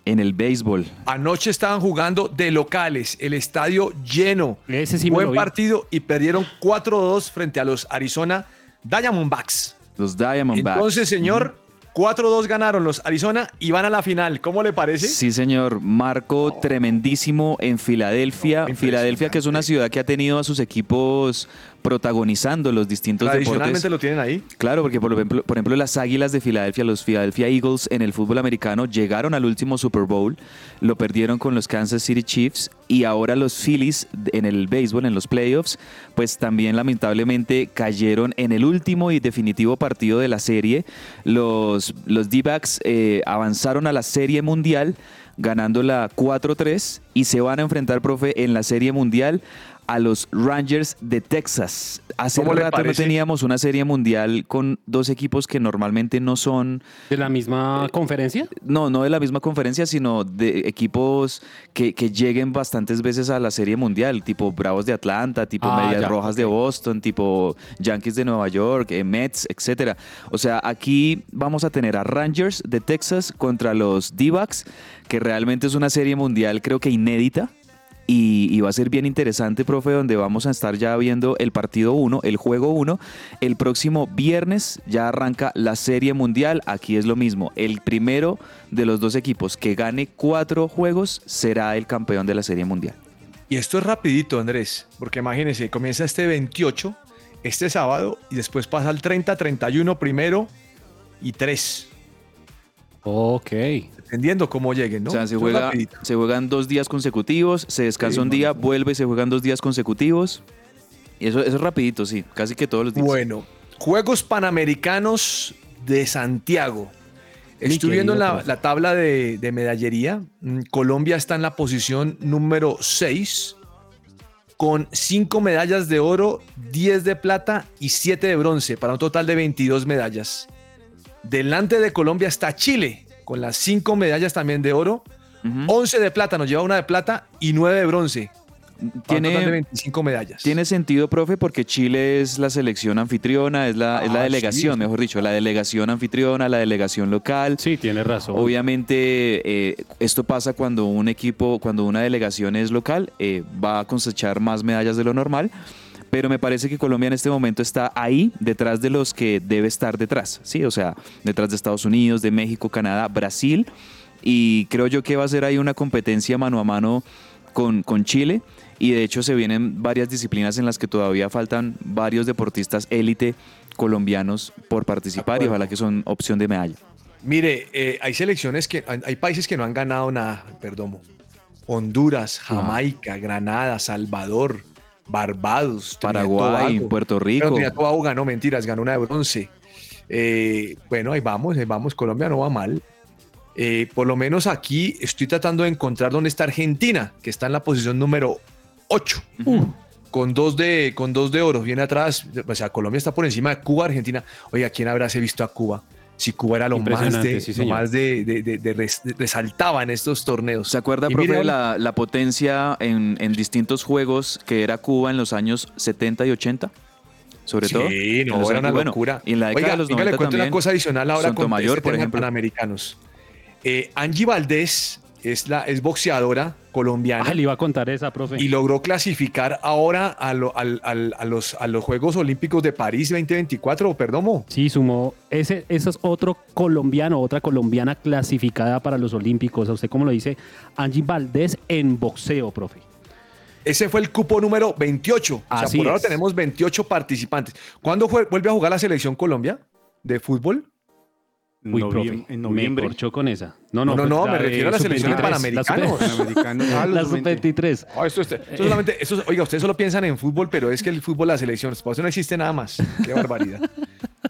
En el béisbol, Anoche estaban jugando de locales, el estadio lleno. Ese sí me Buen partido y perdieron 4-2 frente a los Arizona Diamondbacks. los Diamondbacks. Entonces, señor, 4-2 ganaron los Arizona y van a la final. ¿Cómo le parece? Sí, señor. Marco tremendísimo en Filadelfia. Filadelfia, que es una ciudad que ha tenido a sus equipos protagonizando los distintos deportes. lo tienen ahí. Claro, porque por ejemplo, por ejemplo las Águilas de Filadelfia, los Philadelphia Eagles en el fútbol americano llegaron al último Super Bowl, lo perdieron con los Kansas City Chiefs y ahora los Phillies en el béisbol, en los playoffs, pues también lamentablemente cayeron en el último y definitivo partido de la serie. Los, los D-Backs eh, avanzaron a la serie mundial ganándola 4-3 y se van a enfrentar, profe, en la serie mundial a los Rangers de Texas. Hace ¿Cómo le rato no teníamos una serie mundial con dos equipos que normalmente no son, ¿De la misma conferencia? no, no de la misma conferencia, sino de equipos que, que lleguen bastantes veces a la serie mundial, tipo Bravos de Atlanta, tipo Ah, Medias ya, Rojas de. Boston, tipo Yankees de Nueva York, eh, Mets, etcétera. O sea, aquí vamos a tener a Rangers de Texas contra los D-Backs, que realmente es una serie mundial creo que inédita. Y, y va a ser bien interesante, profe, donde vamos a estar ya viendo el partido 1, el juego 1. El próximo viernes ya arranca la serie mundial. Aquí es lo mismo. El primero de los dos equipos que gane cuatro juegos será el campeón de la serie mundial. Y esto es rapidito, Andrés, porque imagínense, comienza este 28, este sábado, y después pasa al 30, 31 primero y 3, Ok. Dependiendo cómo lleguen, ¿no? O sea, se, juega, se juegan dos días consecutivos, se descansa Sí, un día, vuelve, se juegan dos días consecutivos. Y eso, eso es rapidito, sí, casi que todos los días. Bueno, Juegos Panamericanos de Santiago. Mi Estoy viendo la, la tabla de, de medallería. Mm, Colombia está en la posición número 6 con 5 medallas de oro, 10 de plata y 7 de bronce, para un total de 22 medallas. Delante de Colombia está Chile, con las 5 medallas también de oro, Ujú. 11 de plata, nos lleva una de plata y 9 de bronce, Tiene, 25 medallas. tiene sentido, profe, porque Chile es la selección anfitriona, es la, es la Ah, delegación, sí. mejor dicho, la delegación anfitriona, la delegación local. Sí, tienes razón. Obviamente, eh, esto pasa cuando un equipo, cuando una delegación es local, eh, va a cosechar más medallas de lo normal. Pero me parece que Colombia en este momento está ahí, detrás de los que debe estar detrás, ¿sí? O sea, detrás de Estados Unidos, de México, Canadá, Brasil. Y creo yo que va a ser ahí una competencia mano a mano con, con Chile. Y de hecho se vienen varias disciplinas en las que todavía faltan varios deportistas élite colombianos por participar y ojalá que son opción de medalla. Mire, eh, hay selecciones que, hay hay países que no han ganado nada, perdón. Honduras, Jamaica, Granada, Salvador, Barbados, Paraguay, Tobago. Puerto Rico. Trinidad Tobago ganó, mentiras, ganó una de bronce. Eh, bueno, ahí vamos, ahí vamos, Colombia no va mal. Eh, por lo menos aquí estoy tratando de encontrar dónde está Argentina, que está en la posición número 8. Con dos, de, con dos de oro, viene atrás, o sea, Colombia está por encima de Cuba, Argentina. Oiga, ¿quién habráse visto a Cuba? Si Cuba era lo más de, sí, lo más de, de- de- de res- de- resaltaba en estos torneos. ¿Se acuerda, Y profe, la, la potencia en, en distintos juegos que era Cuba en los años 70 y 80? Sobre todo. Sí, En no, era años- una bueno, locura. Y en la década Oiga, de los venga, 90 le cuento también. una cosa adicional ahora con Sotomayor, este por ejemplo. Panamericanos. Eh, Angie Valdés es, la, es boxeadora colombiana Ah, le iba a contar esa, profe. y logró clasificar ahora a, lo- al- al- a los, a los Juegos Olímpicos de París 2024, Perdomo. Sí, sumó. Ese, ese es otro colombiano, otra colombiana clasificada para los Olímpicos. ¿A usted cómo lo dice? Angie Valdés en boxeo, profe. Ese fue el cupo número 28. o Así sea, por ahora tenemos 28 participantes. ¿Cuándo fue- vuelve a jugar la selección Colombia de fútbol? Uy, Noviem- profe, en noviembre. me corchó con esa. No, No, no, no, no, pues me de refiero a la selección de sub-23, Panamericanos. La. Ah, la sub-20. sub-23. Ah, esto, esto- esto solamente, esto oiga, ustedes solo piensan en fútbol, pero es que el fútbol, la selección, por eso no existe nada más. Qué barbaridad.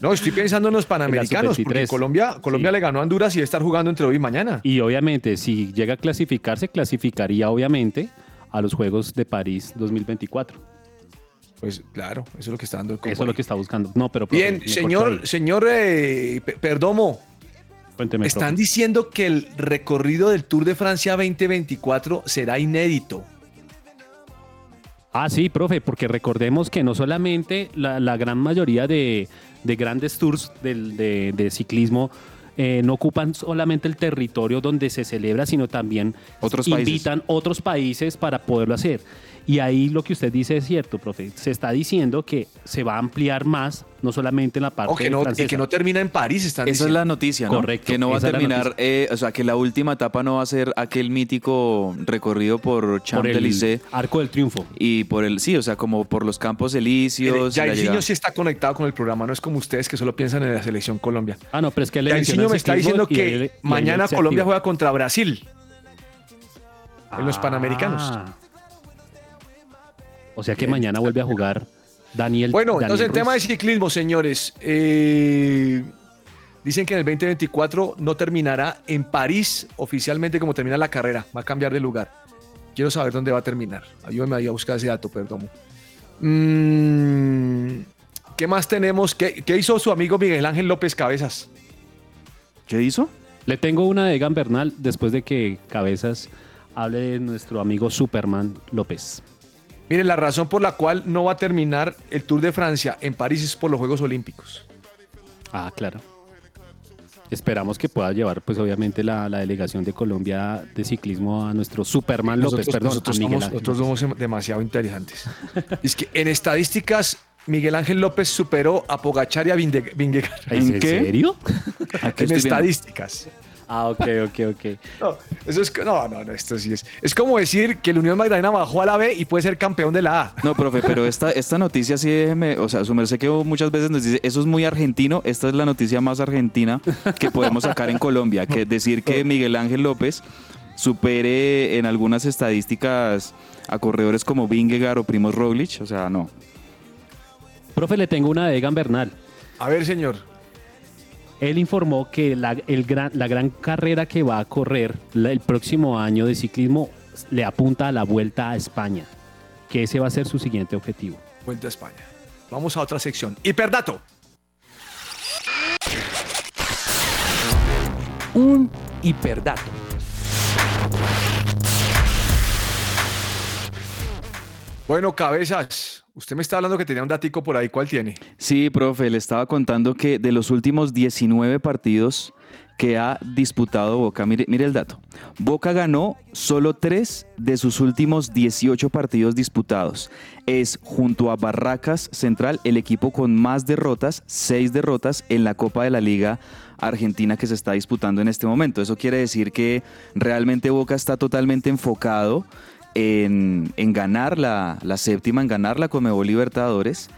No, estoy pensando en los panamericanos, porque sub-23. Colombia, Colombia Sí. le ganó a Honduras y debe estar jugando entre hoy y mañana. Y obviamente, si llega a clasificarse, clasificaría obviamente a los Juegos de París 2024. Pues claro, eso es lo que está dando el Eso es lo que está buscando. No, pero profe, Bien, señor, señor eh, Pe- Perdomo, Cuénteme, están profe. diciendo que el recorrido del Tour de Francia 2024 será inédito. Ah, sí, profe, porque recordemos que no solamente la, la gran mayoría de, de grandes tours del, de, de ciclismo eh, no ocupan solamente el territorio donde se celebra, sino también Otros países. invitan otros países para poderlo hacer. Y ahí lo que usted dice es cierto, profe. Se está diciendo que se va a ampliar más, no solamente en la parte O que no, y francesa. que no termina en París, están Esa es la noticia, ¿no? Correcto, Que no va a terminar, eh, o sea, que la última etapa no va a ser aquel mítico recorrido por el Champs-Élysées Arco del Triunfo. y por el, sí, o sea, como por los campos elíseos. y la llegada. Jairzinho sí está conectado con el programa, no es como ustedes que solo piensan en la selección Colombia. Ah, no, pero es que le me está diciendo que ahí mañana Colombia juega contra Brasil. en los Ah. Panamericanos. O sea que mañana vuelve a jugar Daniel. Bueno, Daniel entonces el tema de ciclismo, señores. eh, dicen que en el 2024 no terminará en París oficialmente como termina la carrera. Va a cambiar de lugar. Quiero saber dónde va a terminar. Ayúdame ahí a buscar ese dato, perdón. Mm, ¿Qué más tenemos? ¿Qué, qué hizo su amigo Miguel Ángel López Cabezas? ¿Qué hizo? Le tengo una de Egan Bernal después de que Cabezas hable de nuestro amigo Superman López. Miren, la razón por la cual no va a terminar el Tour de Francia en París es por los Juegos Olímpicos. Ah, claro. Esperamos que pueda llevar, pues obviamente, la, la delegación de Colombia de ciclismo a nuestro Superman López, Nosotros, perdón, nosotros a Miguel somos, Ángel. nosotros somos demasiado interesantes. es que en estadísticas, Miguel Ángel López superó a Pogachar y a Vingegaard. ¿En ¿En qué? serio? En viendo. Ah, ok, ok, ok. No, eso es, no, no, no, esto sí es. Es como decir que el Unión Magdalena bajó a la B y puede ser campeón de la A. No, profe, pero esta, esta noticia sí déjeme, o sea, su merced que muchas veces nos dice, eso es muy argentino, esta es la noticia más argentina que podemos sacar en Colombia, que decir que Miguel Ángel López supere en algunas estadísticas a corredores como Vingegaard o Primoz Roglic, o sea, no. Profe, le tengo una de Egan Bernal. A ver, señor. Él informó que la, el gran, la gran carrera que va a correr la- el próximo año de ciclismo le apunta a la vuelta a España, que ese va a ser su siguiente objetivo. Vuelta a España. Vamos a otra sección. Hiperdato. Un hiperdato. Bueno, cabezas. Usted me está hablando que tenía un datico por ahí. ¿Cuál tiene? Sí, profe, le estaba contando que de los últimos 19 partidos que ha disputado Boca, mire, mire el dato. Boca ganó solo 3 de sus últimos 18 partidos disputados. Es junto a Barracas Central el equipo con más derrotas, 6 derrotas en la Copa de la Liga Argentina que se está disputando en este momento. Eso quiere decir que realmente Boca está totalmente enfocado en, ganar la, la séptima, en ganar la Comebol Libertadores.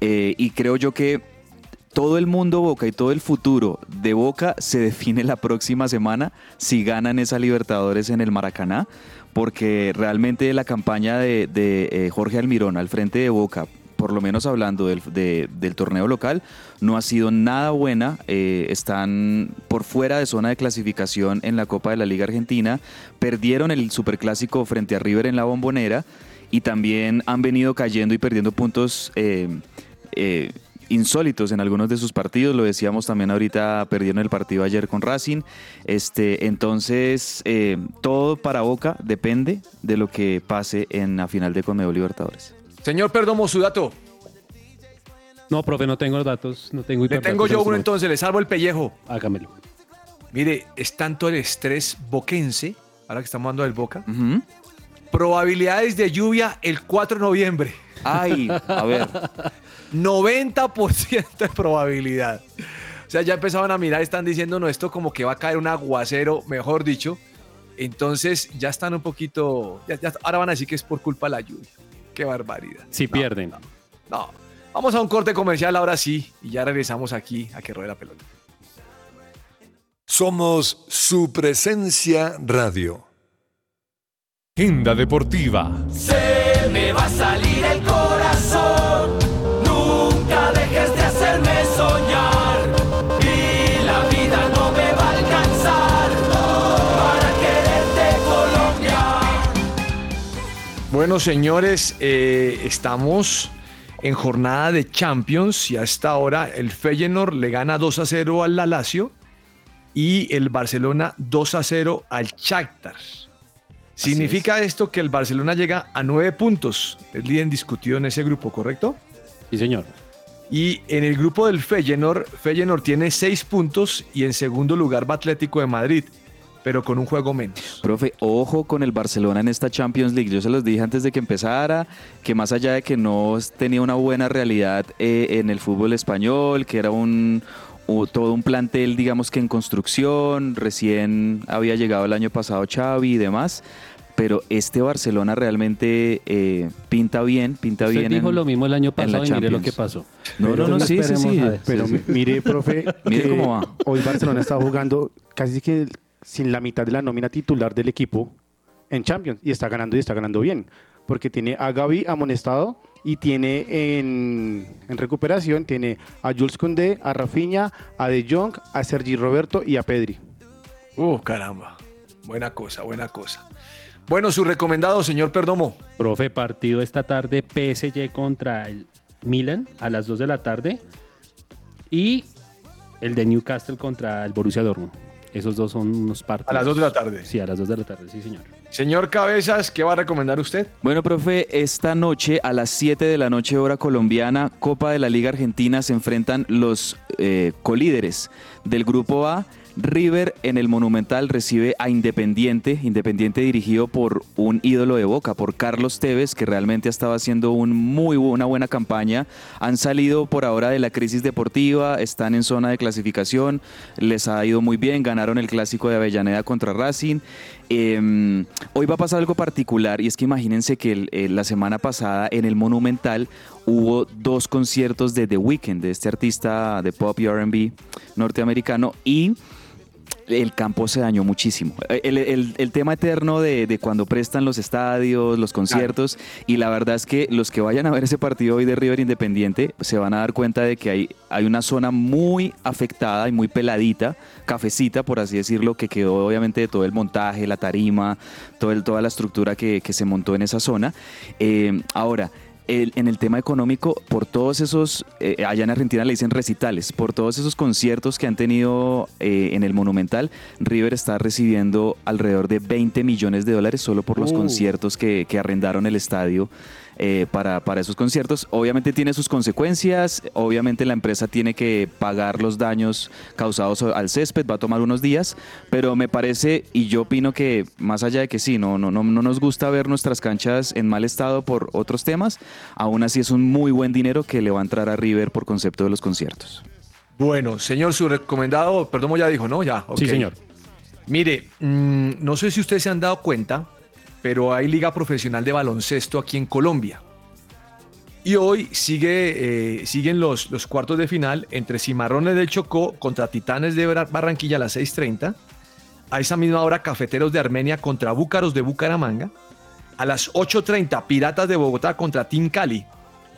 Eh, y creo yo que todo el mundo Boca y todo el futuro de Boca se define la próxima semana si ganan esa Libertadores en el Maracaná, porque realmente la campaña de, de, eh, Jorge Almirón al frente de Boca, por lo menos hablando del, de- del torneo local, no ha sido nada buena. Eh, están por fuera de zona de clasificación en la Copa de la Liga Argentina, perdieron el Superclásico frente a River en la Bombonera y también han venido cayendo y perdiendo puntos. eh, eh, insólitos en algunos de sus partidos, lo decíamos también ahorita, perdieron el partido ayer con Racing, este, entonces eh, todo para Boca depende de lo que pase en la final de Conmebol Libertadores. Señor Perdomo, su dato. No, profe, no tengo los datos, no tengo Le tengo yo uno entonces, le salvo el pellejo. Hágamelo. Mire, es tanto el estrés boquense, ahora que estamos hablando del Boca. Probabilidades de lluvia el 4 de noviembre. Ay, a ver, 90% de probabilidad. O sea, ya empezaban a mirar, están diciendo, no, esto como que va a caer un aguacero, mejor dicho. Entonces ya están un poquito, ya- ya- ahora van a decir que es por culpa de la lluvia. Qué barbaridad. Si No, pierden. No. Vamos a un corte comercial ahora sí y ya regresamos aquí a que ruede la pelota. Somos su presencia radio. Agenda Deportiva. Se me va a salir el corazón. Bueno, señores, eh, estamos en jornada de Champions y a esta hora el Feyenoord le gana 2 a 0 al La Lazio y el Barcelona 2 a 0 al Shakhtar. Significa esto que el Barcelona llega a 9 puntos, es líder indiscutido en ese grupo, ¿correcto? Sí, señor. Y en el grupo del Feyenoord, Feyenoord tiene 6 puntos y en segundo lugar va Atlético de Madrid, pero con un juego menos. Profe, ojo con el Barcelona en esta Champions League. Yo se los dije antes de que empezara, que más allá de que no tenía una buena realidad eh, en el fútbol español, que era un, todo un plantel, digamos que en construcción, recién había llegado el año pasado Xavi y demás, pero este Barcelona realmente eh, pinta bien, pinta Usted bien. dijo en- lo mismo el año en la pasado y mire lo que pasó. No, no, no, sí, sí. Pero Sí, sí. mi- mire, profe, Mire cómo va. hoy Barcelona está jugando casi que sin la mitad de la nómina titular del equipo en Champions y está ganando y está ganando bien, porque tiene a Gaby amonestado y tiene en, en recuperación tiene a Jules Koundé, a Rafinha, a De Jong, a Sergi Roberto y a Pedri. Uh, caramba. Buena cosa, buena cosa. Bueno, su recomendado, señor Perdomo. Profe, partido esta tarde PSG contra el Milan a las 2 de la tarde y el de Newcastle contra el Borussia Dortmund. Esos dos son unos partidos. A las 2 de la tarde. Sí, a las 2 de la tarde, sí, señor. Señor Cabezas, ¿qué va a recomendar usted? Bueno, profe, esta noche a las 7 de la noche hora colombiana, Copa de la Liga Argentina, se enfrentan los eh, colíderes del Grupo A. River en el Monumental recibe a Independiente, Independiente dirigido por un ídolo de Boca, por Carlos Tevez, que realmente ha estado haciendo muy una buena campaña. Han salido por ahora de la crisis deportiva, están en zona de clasificación, les ha ido muy bien, ganaron el clásico de Avellaneda contra Racing. Eh, hoy va a pasar algo particular y es que imagínense que eh, la semana pasada en el Monumental hubo dos conciertos de The Weeknd, de este artista de pop y RB norteamericano, y el campo se dañó muchísimo. El, el- el tema eterno de, de cuando prestan los estadios, los conciertos, y la verdad es que los que vayan a ver ese partido hoy de River Independiente se van a dar cuenta de que hay, hay una zona muy afectada y muy peladita, cafecita, por así decirlo, que quedó obviamente de todo el montaje, la tarima, todo el- toda la estructura que, que se montó en esa zona. Eh, ahora, el- en el tema económico, por todos esos, eh, allá en Argentina le dicen recitales, por todos esos conciertos que han tenido eh, en el Monumental, River está recibiendo alrededor de 20 millones de dólares solo por los Uh. conciertos que, que arrendaron el estadio. Eh, para, para esos conciertos. Obviamente tiene sus consecuencias, obviamente la empresa tiene que pagar los daños causados al césped, va a tomar unos días, pero me parece, y yo opino que más allá de que sí, no, no, no, no nos gusta ver nuestras canchas en mal estado por otros temas, aún así es un muy buen dinero que le va a entrar a River por concepto de los conciertos. Bueno, señor, su recomendado, Perdomo ya dijo, ¿no? Ya, ok. Sí, señor. Mire, mm, no sé si ustedes se han dado cuenta, pero hay liga profesional de baloncesto aquí en Colombia. Y hoy sigue, eh, siguen los, los cuartos de final entre Cimarrones del Chocó contra Titanes de Bar- Barranquilla a las 6.30. A esa misma hora Cafeteros de Armenia contra Búcaros de Bucaramanga. A las 8.30 Piratas de Bogotá contra Team Cali.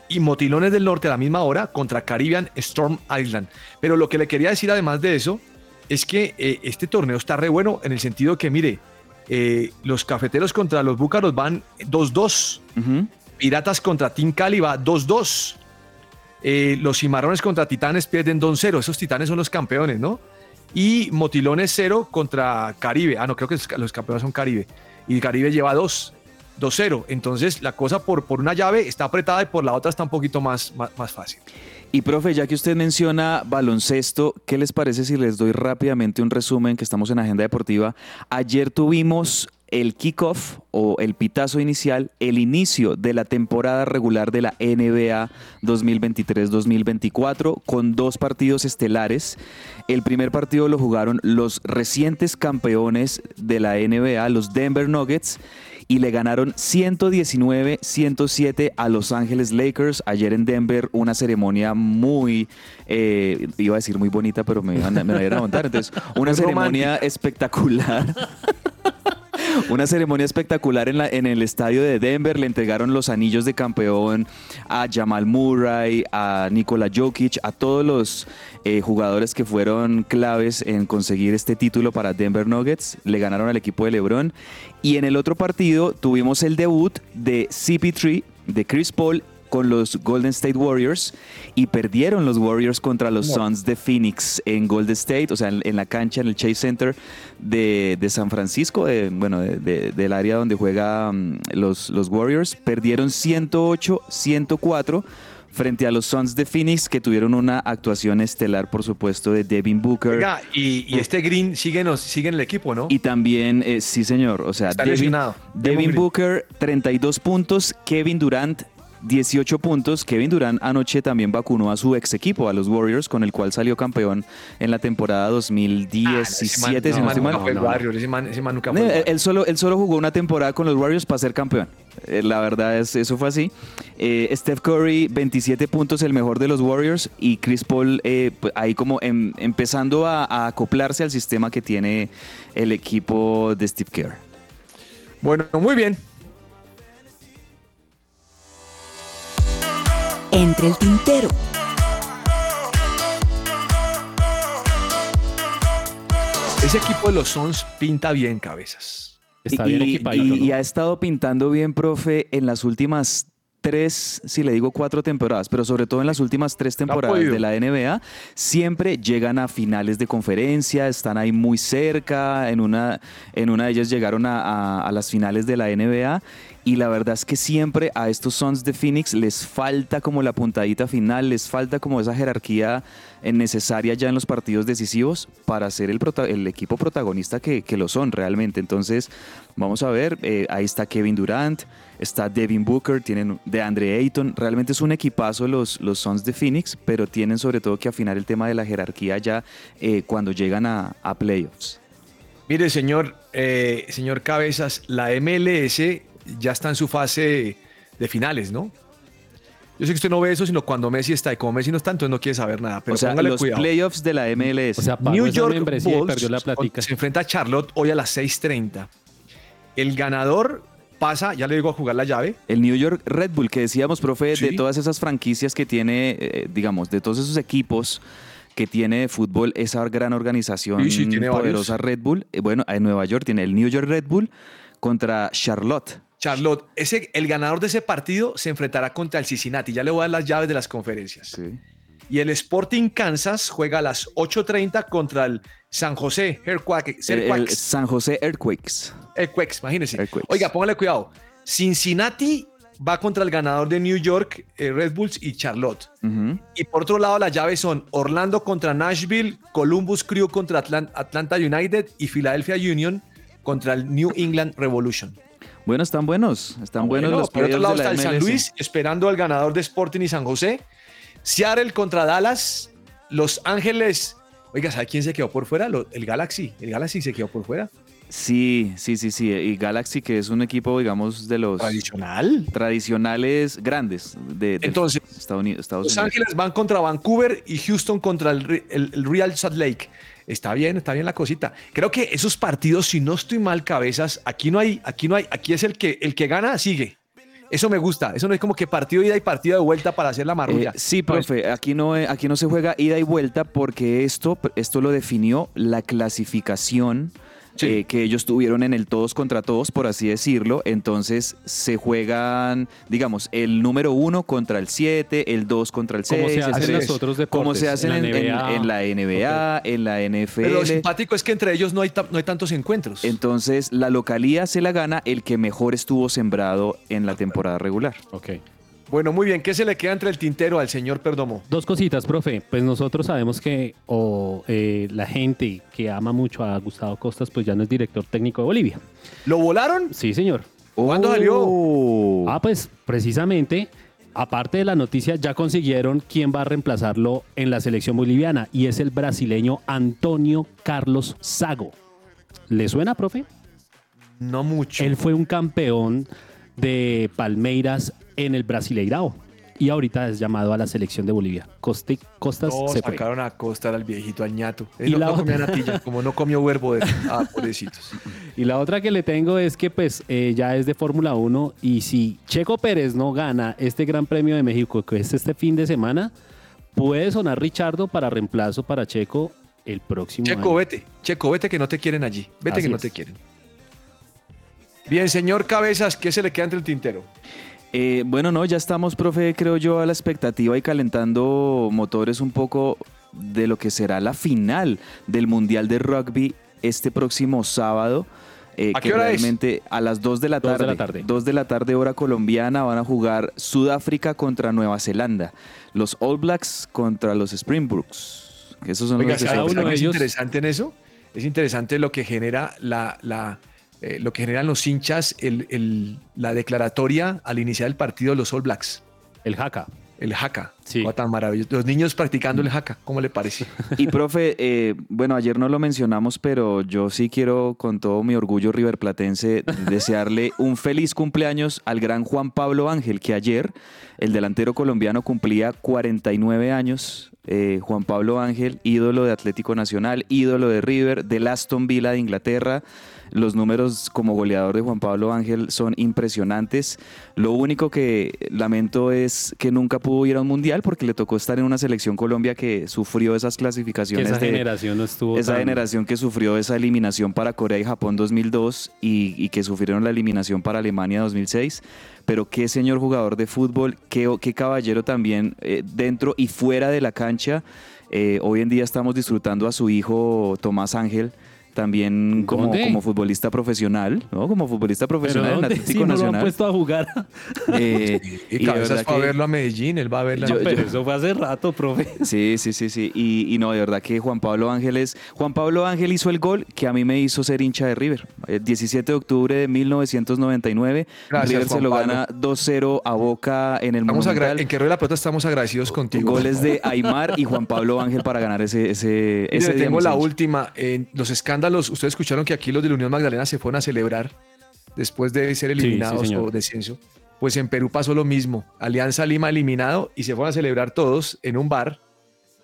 Y Motilones del Norte a la misma hora contra Caribbean Storm Island. Pero lo que le quería decir además de eso es que eh, este torneo está re bueno en el sentido que, mire, eh, los cafeteros contra los búcaros van 2-2. Ujú. Piratas contra Team Cali va 2-2. Eh, los cimarrones contra Titanes pierden 2-0. Esos Titanes son los campeones, ¿no? Y Motilones 0 contra Caribe. Ah, no, creo que los, campeones son Caribe. Y Caribe lleva 2. 2-0. Entonces la cosa por, por una llave está apretada y por la otra está un poquito más, más, más fácil. Y profe, ya que usted menciona baloncesto, ¿qué les parece si les doy rápidamente un resumen que estamos en Agenda Deportiva? Ayer tuvimos el kickoff o el pitazo inicial, el inicio de la temporada regular de la NBA 2023-2024 con dos partidos estelares. El primer partido lo jugaron los recientes campeones de la NBA, los Denver Nuggets, y le ganaron 119-107 a Los Ángeles Lakers. Ayer en Denver, una ceremonia muy, eh, iba a decir muy bonita, pero me, iban me la iban a montar. Entonces, una ceremonia espectacular. Una ceremonia espectacular en, la- en el estadio de Denver. Le entregaron los anillos de campeón a Jamal Murray, a Nikola Jokic, a todos los eh, jugadores que fueron claves en conseguir este título para Denver Nuggets. Le ganaron al equipo de LeBron. Y en el otro partido tuvimos el debut de CP3, de Chris Paul con los Golden State Warriors y perdieron los Warriors contra los Suns de Phoenix en Golden State, o sea, en, en la cancha, en el Chase Center de, de San Francisco, de- bueno, de- de- del área donde juegan los, los Warriors. Perdieron 108-104 frente a los Suns de Phoenix que tuvieron una actuación estelar, por supuesto, de Devin Booker. Oiga, y, y este Green sigue, sigue en el equipo, ¿no? Y también, eh, sí señor, o sea, Está. Devin Devin Booker 32 puntos, Kevin Durant 18 puntos. Kevin Durant anoche también vacunó a su ex equipo, a los Warriors, con el cual salió campeón en la temporada 2017, si no estoy mal. nunca fue el Warrior, ese man, ese man nunca fue el Eh, Warrior. Él solo, él solo jugó una temporada con los Warriors para ser campeón. Eh, La verdad es, eso fue así. Eh, Steph Curry, 27 puntos, el mejor de los Warriors. Y Chris Paul, eh, pues, ahí como em- empezando a, a acoplarse al sistema que tiene el equipo de Steve Kerr. Bueno, muy bien. Entre el tintero. Ese equipo de los Suns pinta bien cabezas. Está y, bien y- equipadito. y- ¿no? y ha estado pintando bien, profe, en las últimas tres, si le digo cuatro temporadas, pero sobre todo en las últimas tres temporadas de la NBA, siempre llegan a finales de conferencia, están ahí muy cerca, en una, en una de ellas llegaron a, a- a las finales de la NBA y la verdad es que siempre a estos Suns de Phoenix les falta como la puntadita final, les falta como esa jerarquía necesaria ya en los partidos decisivos para ser el, el equipo protagonista que, que lo son realmente. Entonces, vamos a ver, eh, ahí está Kevin Durant, está Devin Booker, tienen de Andre Ayton, realmente es un equipazo los, los Suns de Phoenix, pero tienen sobre todo que afinar el tema de la jerarquía ya eh, cuando llegan a, a playoffs. Mire, señor, eh, señor Cabezas, la MLS ya está en su fase de finales, ¿no? Yo sé que usted no ve eso, sino cuando Messi está. Y como Messi no está, entonces no quiere saber nada. Pero o sea, los cuidado. playoffs de la MLS. O sea, New York y Bulls perdió la platica. se enfrenta a Charlotte hoy a las 6.30. El ganador pasa, ya le digo a jugar la llave. El New York Red Bull, que decíamos, profe, de todas esas franquicias que tiene, eh, digamos, de todos esos equipos que tiene de fútbol esa gran organización Sí, sí, tiene poderosa Red Bull. eh, bueno, en Nueva York tiene el New York Red Bull contra Charlotte. Charlotte, ese, el ganador de ese partido se enfrentará contra el Cincinnati. Ya le voy a dar las llaves de las conferencias. Y el Sporting Kansas juega a las 8.30 contra el San José Earthquakes. El. San José Earthquakes. Earthquakes, imagínense. Earthquakes. Oiga, póngale cuidado. Cincinnati va contra el ganador de New York, eh, Red Bulls y Charlotte. Y por otro lado, las llaves son Orlando contra Nashville, Columbus Crew contra Atlan- Atlanta United y Philadelphia Union contra el New England Revolution. Bueno, están buenos. Están buenos Bueno, los por otro lado de la está el San. Luis esperando al ganador de Sporting y San José. Seattle contra Dallas. Los Ángeles. Oiga, ¿sabe quién se quedó por fuera? El Galaxy. El Galaxy se quedó por fuera. Sí, sí, sí, sí. Y Galaxy, que es un equipo, digamos, de los Tradicional. tradicionales grandes de, de Entonces, Estados Unidos. Estados Los Unidos. Ángeles van contra Vancouver y Houston contra el, el- el Real Salt Lake. Está bien, está bien la cosita. Creo que esos partidos, si no estoy mal cabezas, aquí no hay, aquí no hay, aquí es el que el que gana sigue. Eso me gusta. Eso no es como que partido ida y partido de vuelta para hacer la marrulla. Eh, sí, profe, aquí no, eh, aquí no se juega ida y vuelta porque esto, esto lo definió la clasificación Sí. eh, que ellos tuvieron en el todos contra todos, por así decirlo. Entonces se juegan, digamos, el número uno contra el siete, el dos contra el seis. Como se hace así en es. los otros deportes. como se hacen en, en- NBA. en la NBA, en la NFL. Pero lo simpático es que entre ellos no hay, no hay tantos encuentros. Entonces, la localía se la gana el que mejor estuvo sembrado en la temporada regular. Ok. Bueno, muy bien. ¿Qué se le queda entre el tintero al señor Perdomo? Dos cositas, profe. Pues nosotros sabemos que o, eh, la gente que ama mucho a Gustavo Costas, pues ya no es director técnico de Bolivia. ¿Lo volaron? Sí, señor. ¿Cuándo salió? Oh. Ah, pues precisamente, aparte de la noticia, ya consiguieron quién va a reemplazarlo en la selección boliviana y es el brasileño Antonio Carlos Sago. ¿Le suena, profe? No mucho. Él fue un campeón de Palmeiras en el Brasileirao y ahorita es llamado a la selección de Bolivia. Costi- Costas No, se fue. sacaron a Costa al viejito, al ñato. Y Él no, la no comía otra- natilla, como no comió huervo de... Ah, pobrecitos. Y la otra que le tengo es que pues eh, ya es de Fórmula 1 y si Checo Pérez no gana este Gran Premio de México que es este fin de semana, puede sonar Richardo para reemplazo para Checo el próximo Checo, año. vete. Checo, vete que no te quieren allí. Vete Así que no es. te quieren. Bien, señor Cabezas, ¿qué se le queda entre el tintero? Eh, bueno, no, ya estamos, profe, creo yo, a la expectativa y calentando motores un poco de lo que será la final del Mundial de Rugby este próximo sábado. eh, ¿A que qué hora es? realmente a las 2 de la Dos de tarde. la tarde. 2 de la tarde, hora colombiana, van a jugar Sudáfrica contra Nueva Zelanda. Los All Blacks contra los Springboks. Esos son Oiga, los de ¿sabe cada qué uno de es interesante en eso? Es interesante lo que genera la, la, eh, lo que generan los hinchas, el, el- la declaratoria al iniciar el partido de los All Blacks, El Jaca. el haka. Sí. Tan maravilloso. Los niños practicando el haka, ¿cómo le parece? Y profe, eh, bueno, ayer no lo mencionamos, pero yo sí quiero, con todo mi orgullo riverplatense, desearle un feliz cumpleaños al gran Juan Pablo Ángel, que ayer el delantero colombiano cumplía 49 años. Eh, Juan Pablo Ángel, ídolo de Atlético Nacional, ídolo de River, del Aston Villa de Inglaterra. Los números como goleador de Juan Pablo Ángel son impresionantes. Lo único que lamento es que nunca pudo ir a un mundial porque le tocó estar en una selección Colombia que sufrió esas Que clasificaciones. esa de- generación no estuvo esa tan- generación que sufrió esa eliminación para Corea y Japón 2002 y, y que sufrieron la eliminación para Alemania 2006. Pero qué señor jugador de fútbol, qué, qué caballero también eh, dentro y fuera de la cancha. Eh, hoy en día estamos disfrutando a su hijo Tomás Ángel. También como, como futbolista profesional, ¿no? Como futbolista profesional en. Atlético Sí, no lo han Nacional. puesto a jugar. Eh, Y, y Cabezas fue a verlo a Medellín, él va a verla. Yo- Pero yo- eso fue hace rato, profe. Sí, sí, sí, sí. Y, y no, de verdad que Juan Pablo Ángeles, Juan Pablo Ángel hizo el gol que a mí me hizo ser hincha de River. El 17 de octubre de 1999, Gracias, River se lo Pablo. gana 2-0 a Boca en el Estamos agra- Monumental. en que de la Pelota estamos agradecidos contigo. Goles de Aymar y Juan Pablo Ángel para ganar ese ese ese día, tengo la hincha. última. En los escándalos, ustedes escucharon que aquí los de la Unión Magdalena se fueron a celebrar después de ser sí, eliminados señor. o descenso. Pues en Perú pasó lo mismo. Alianza Lima eliminado y se fueron a celebrar todos en un bar.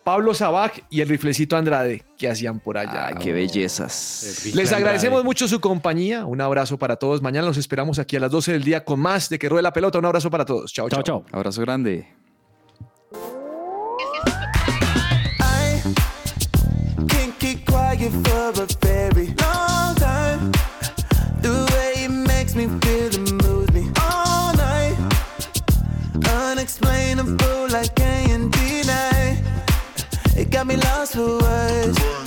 Pablo Sabac y el riflecito Andrade, que hacían por allá? Ay, qué bellezas. Les agradecemos mucho su compañía. Un abrazo para todos. Mañana los esperamos aquí a las 12 del día con más de que ruede la pelota. Un abrazo para todos. Chao, Chao, chao. chao. Abrazo grande. Keep quiet for a very long time. The way it makes me feel and moves me all night. Unexplainable, I can't deny. It got me lost for words.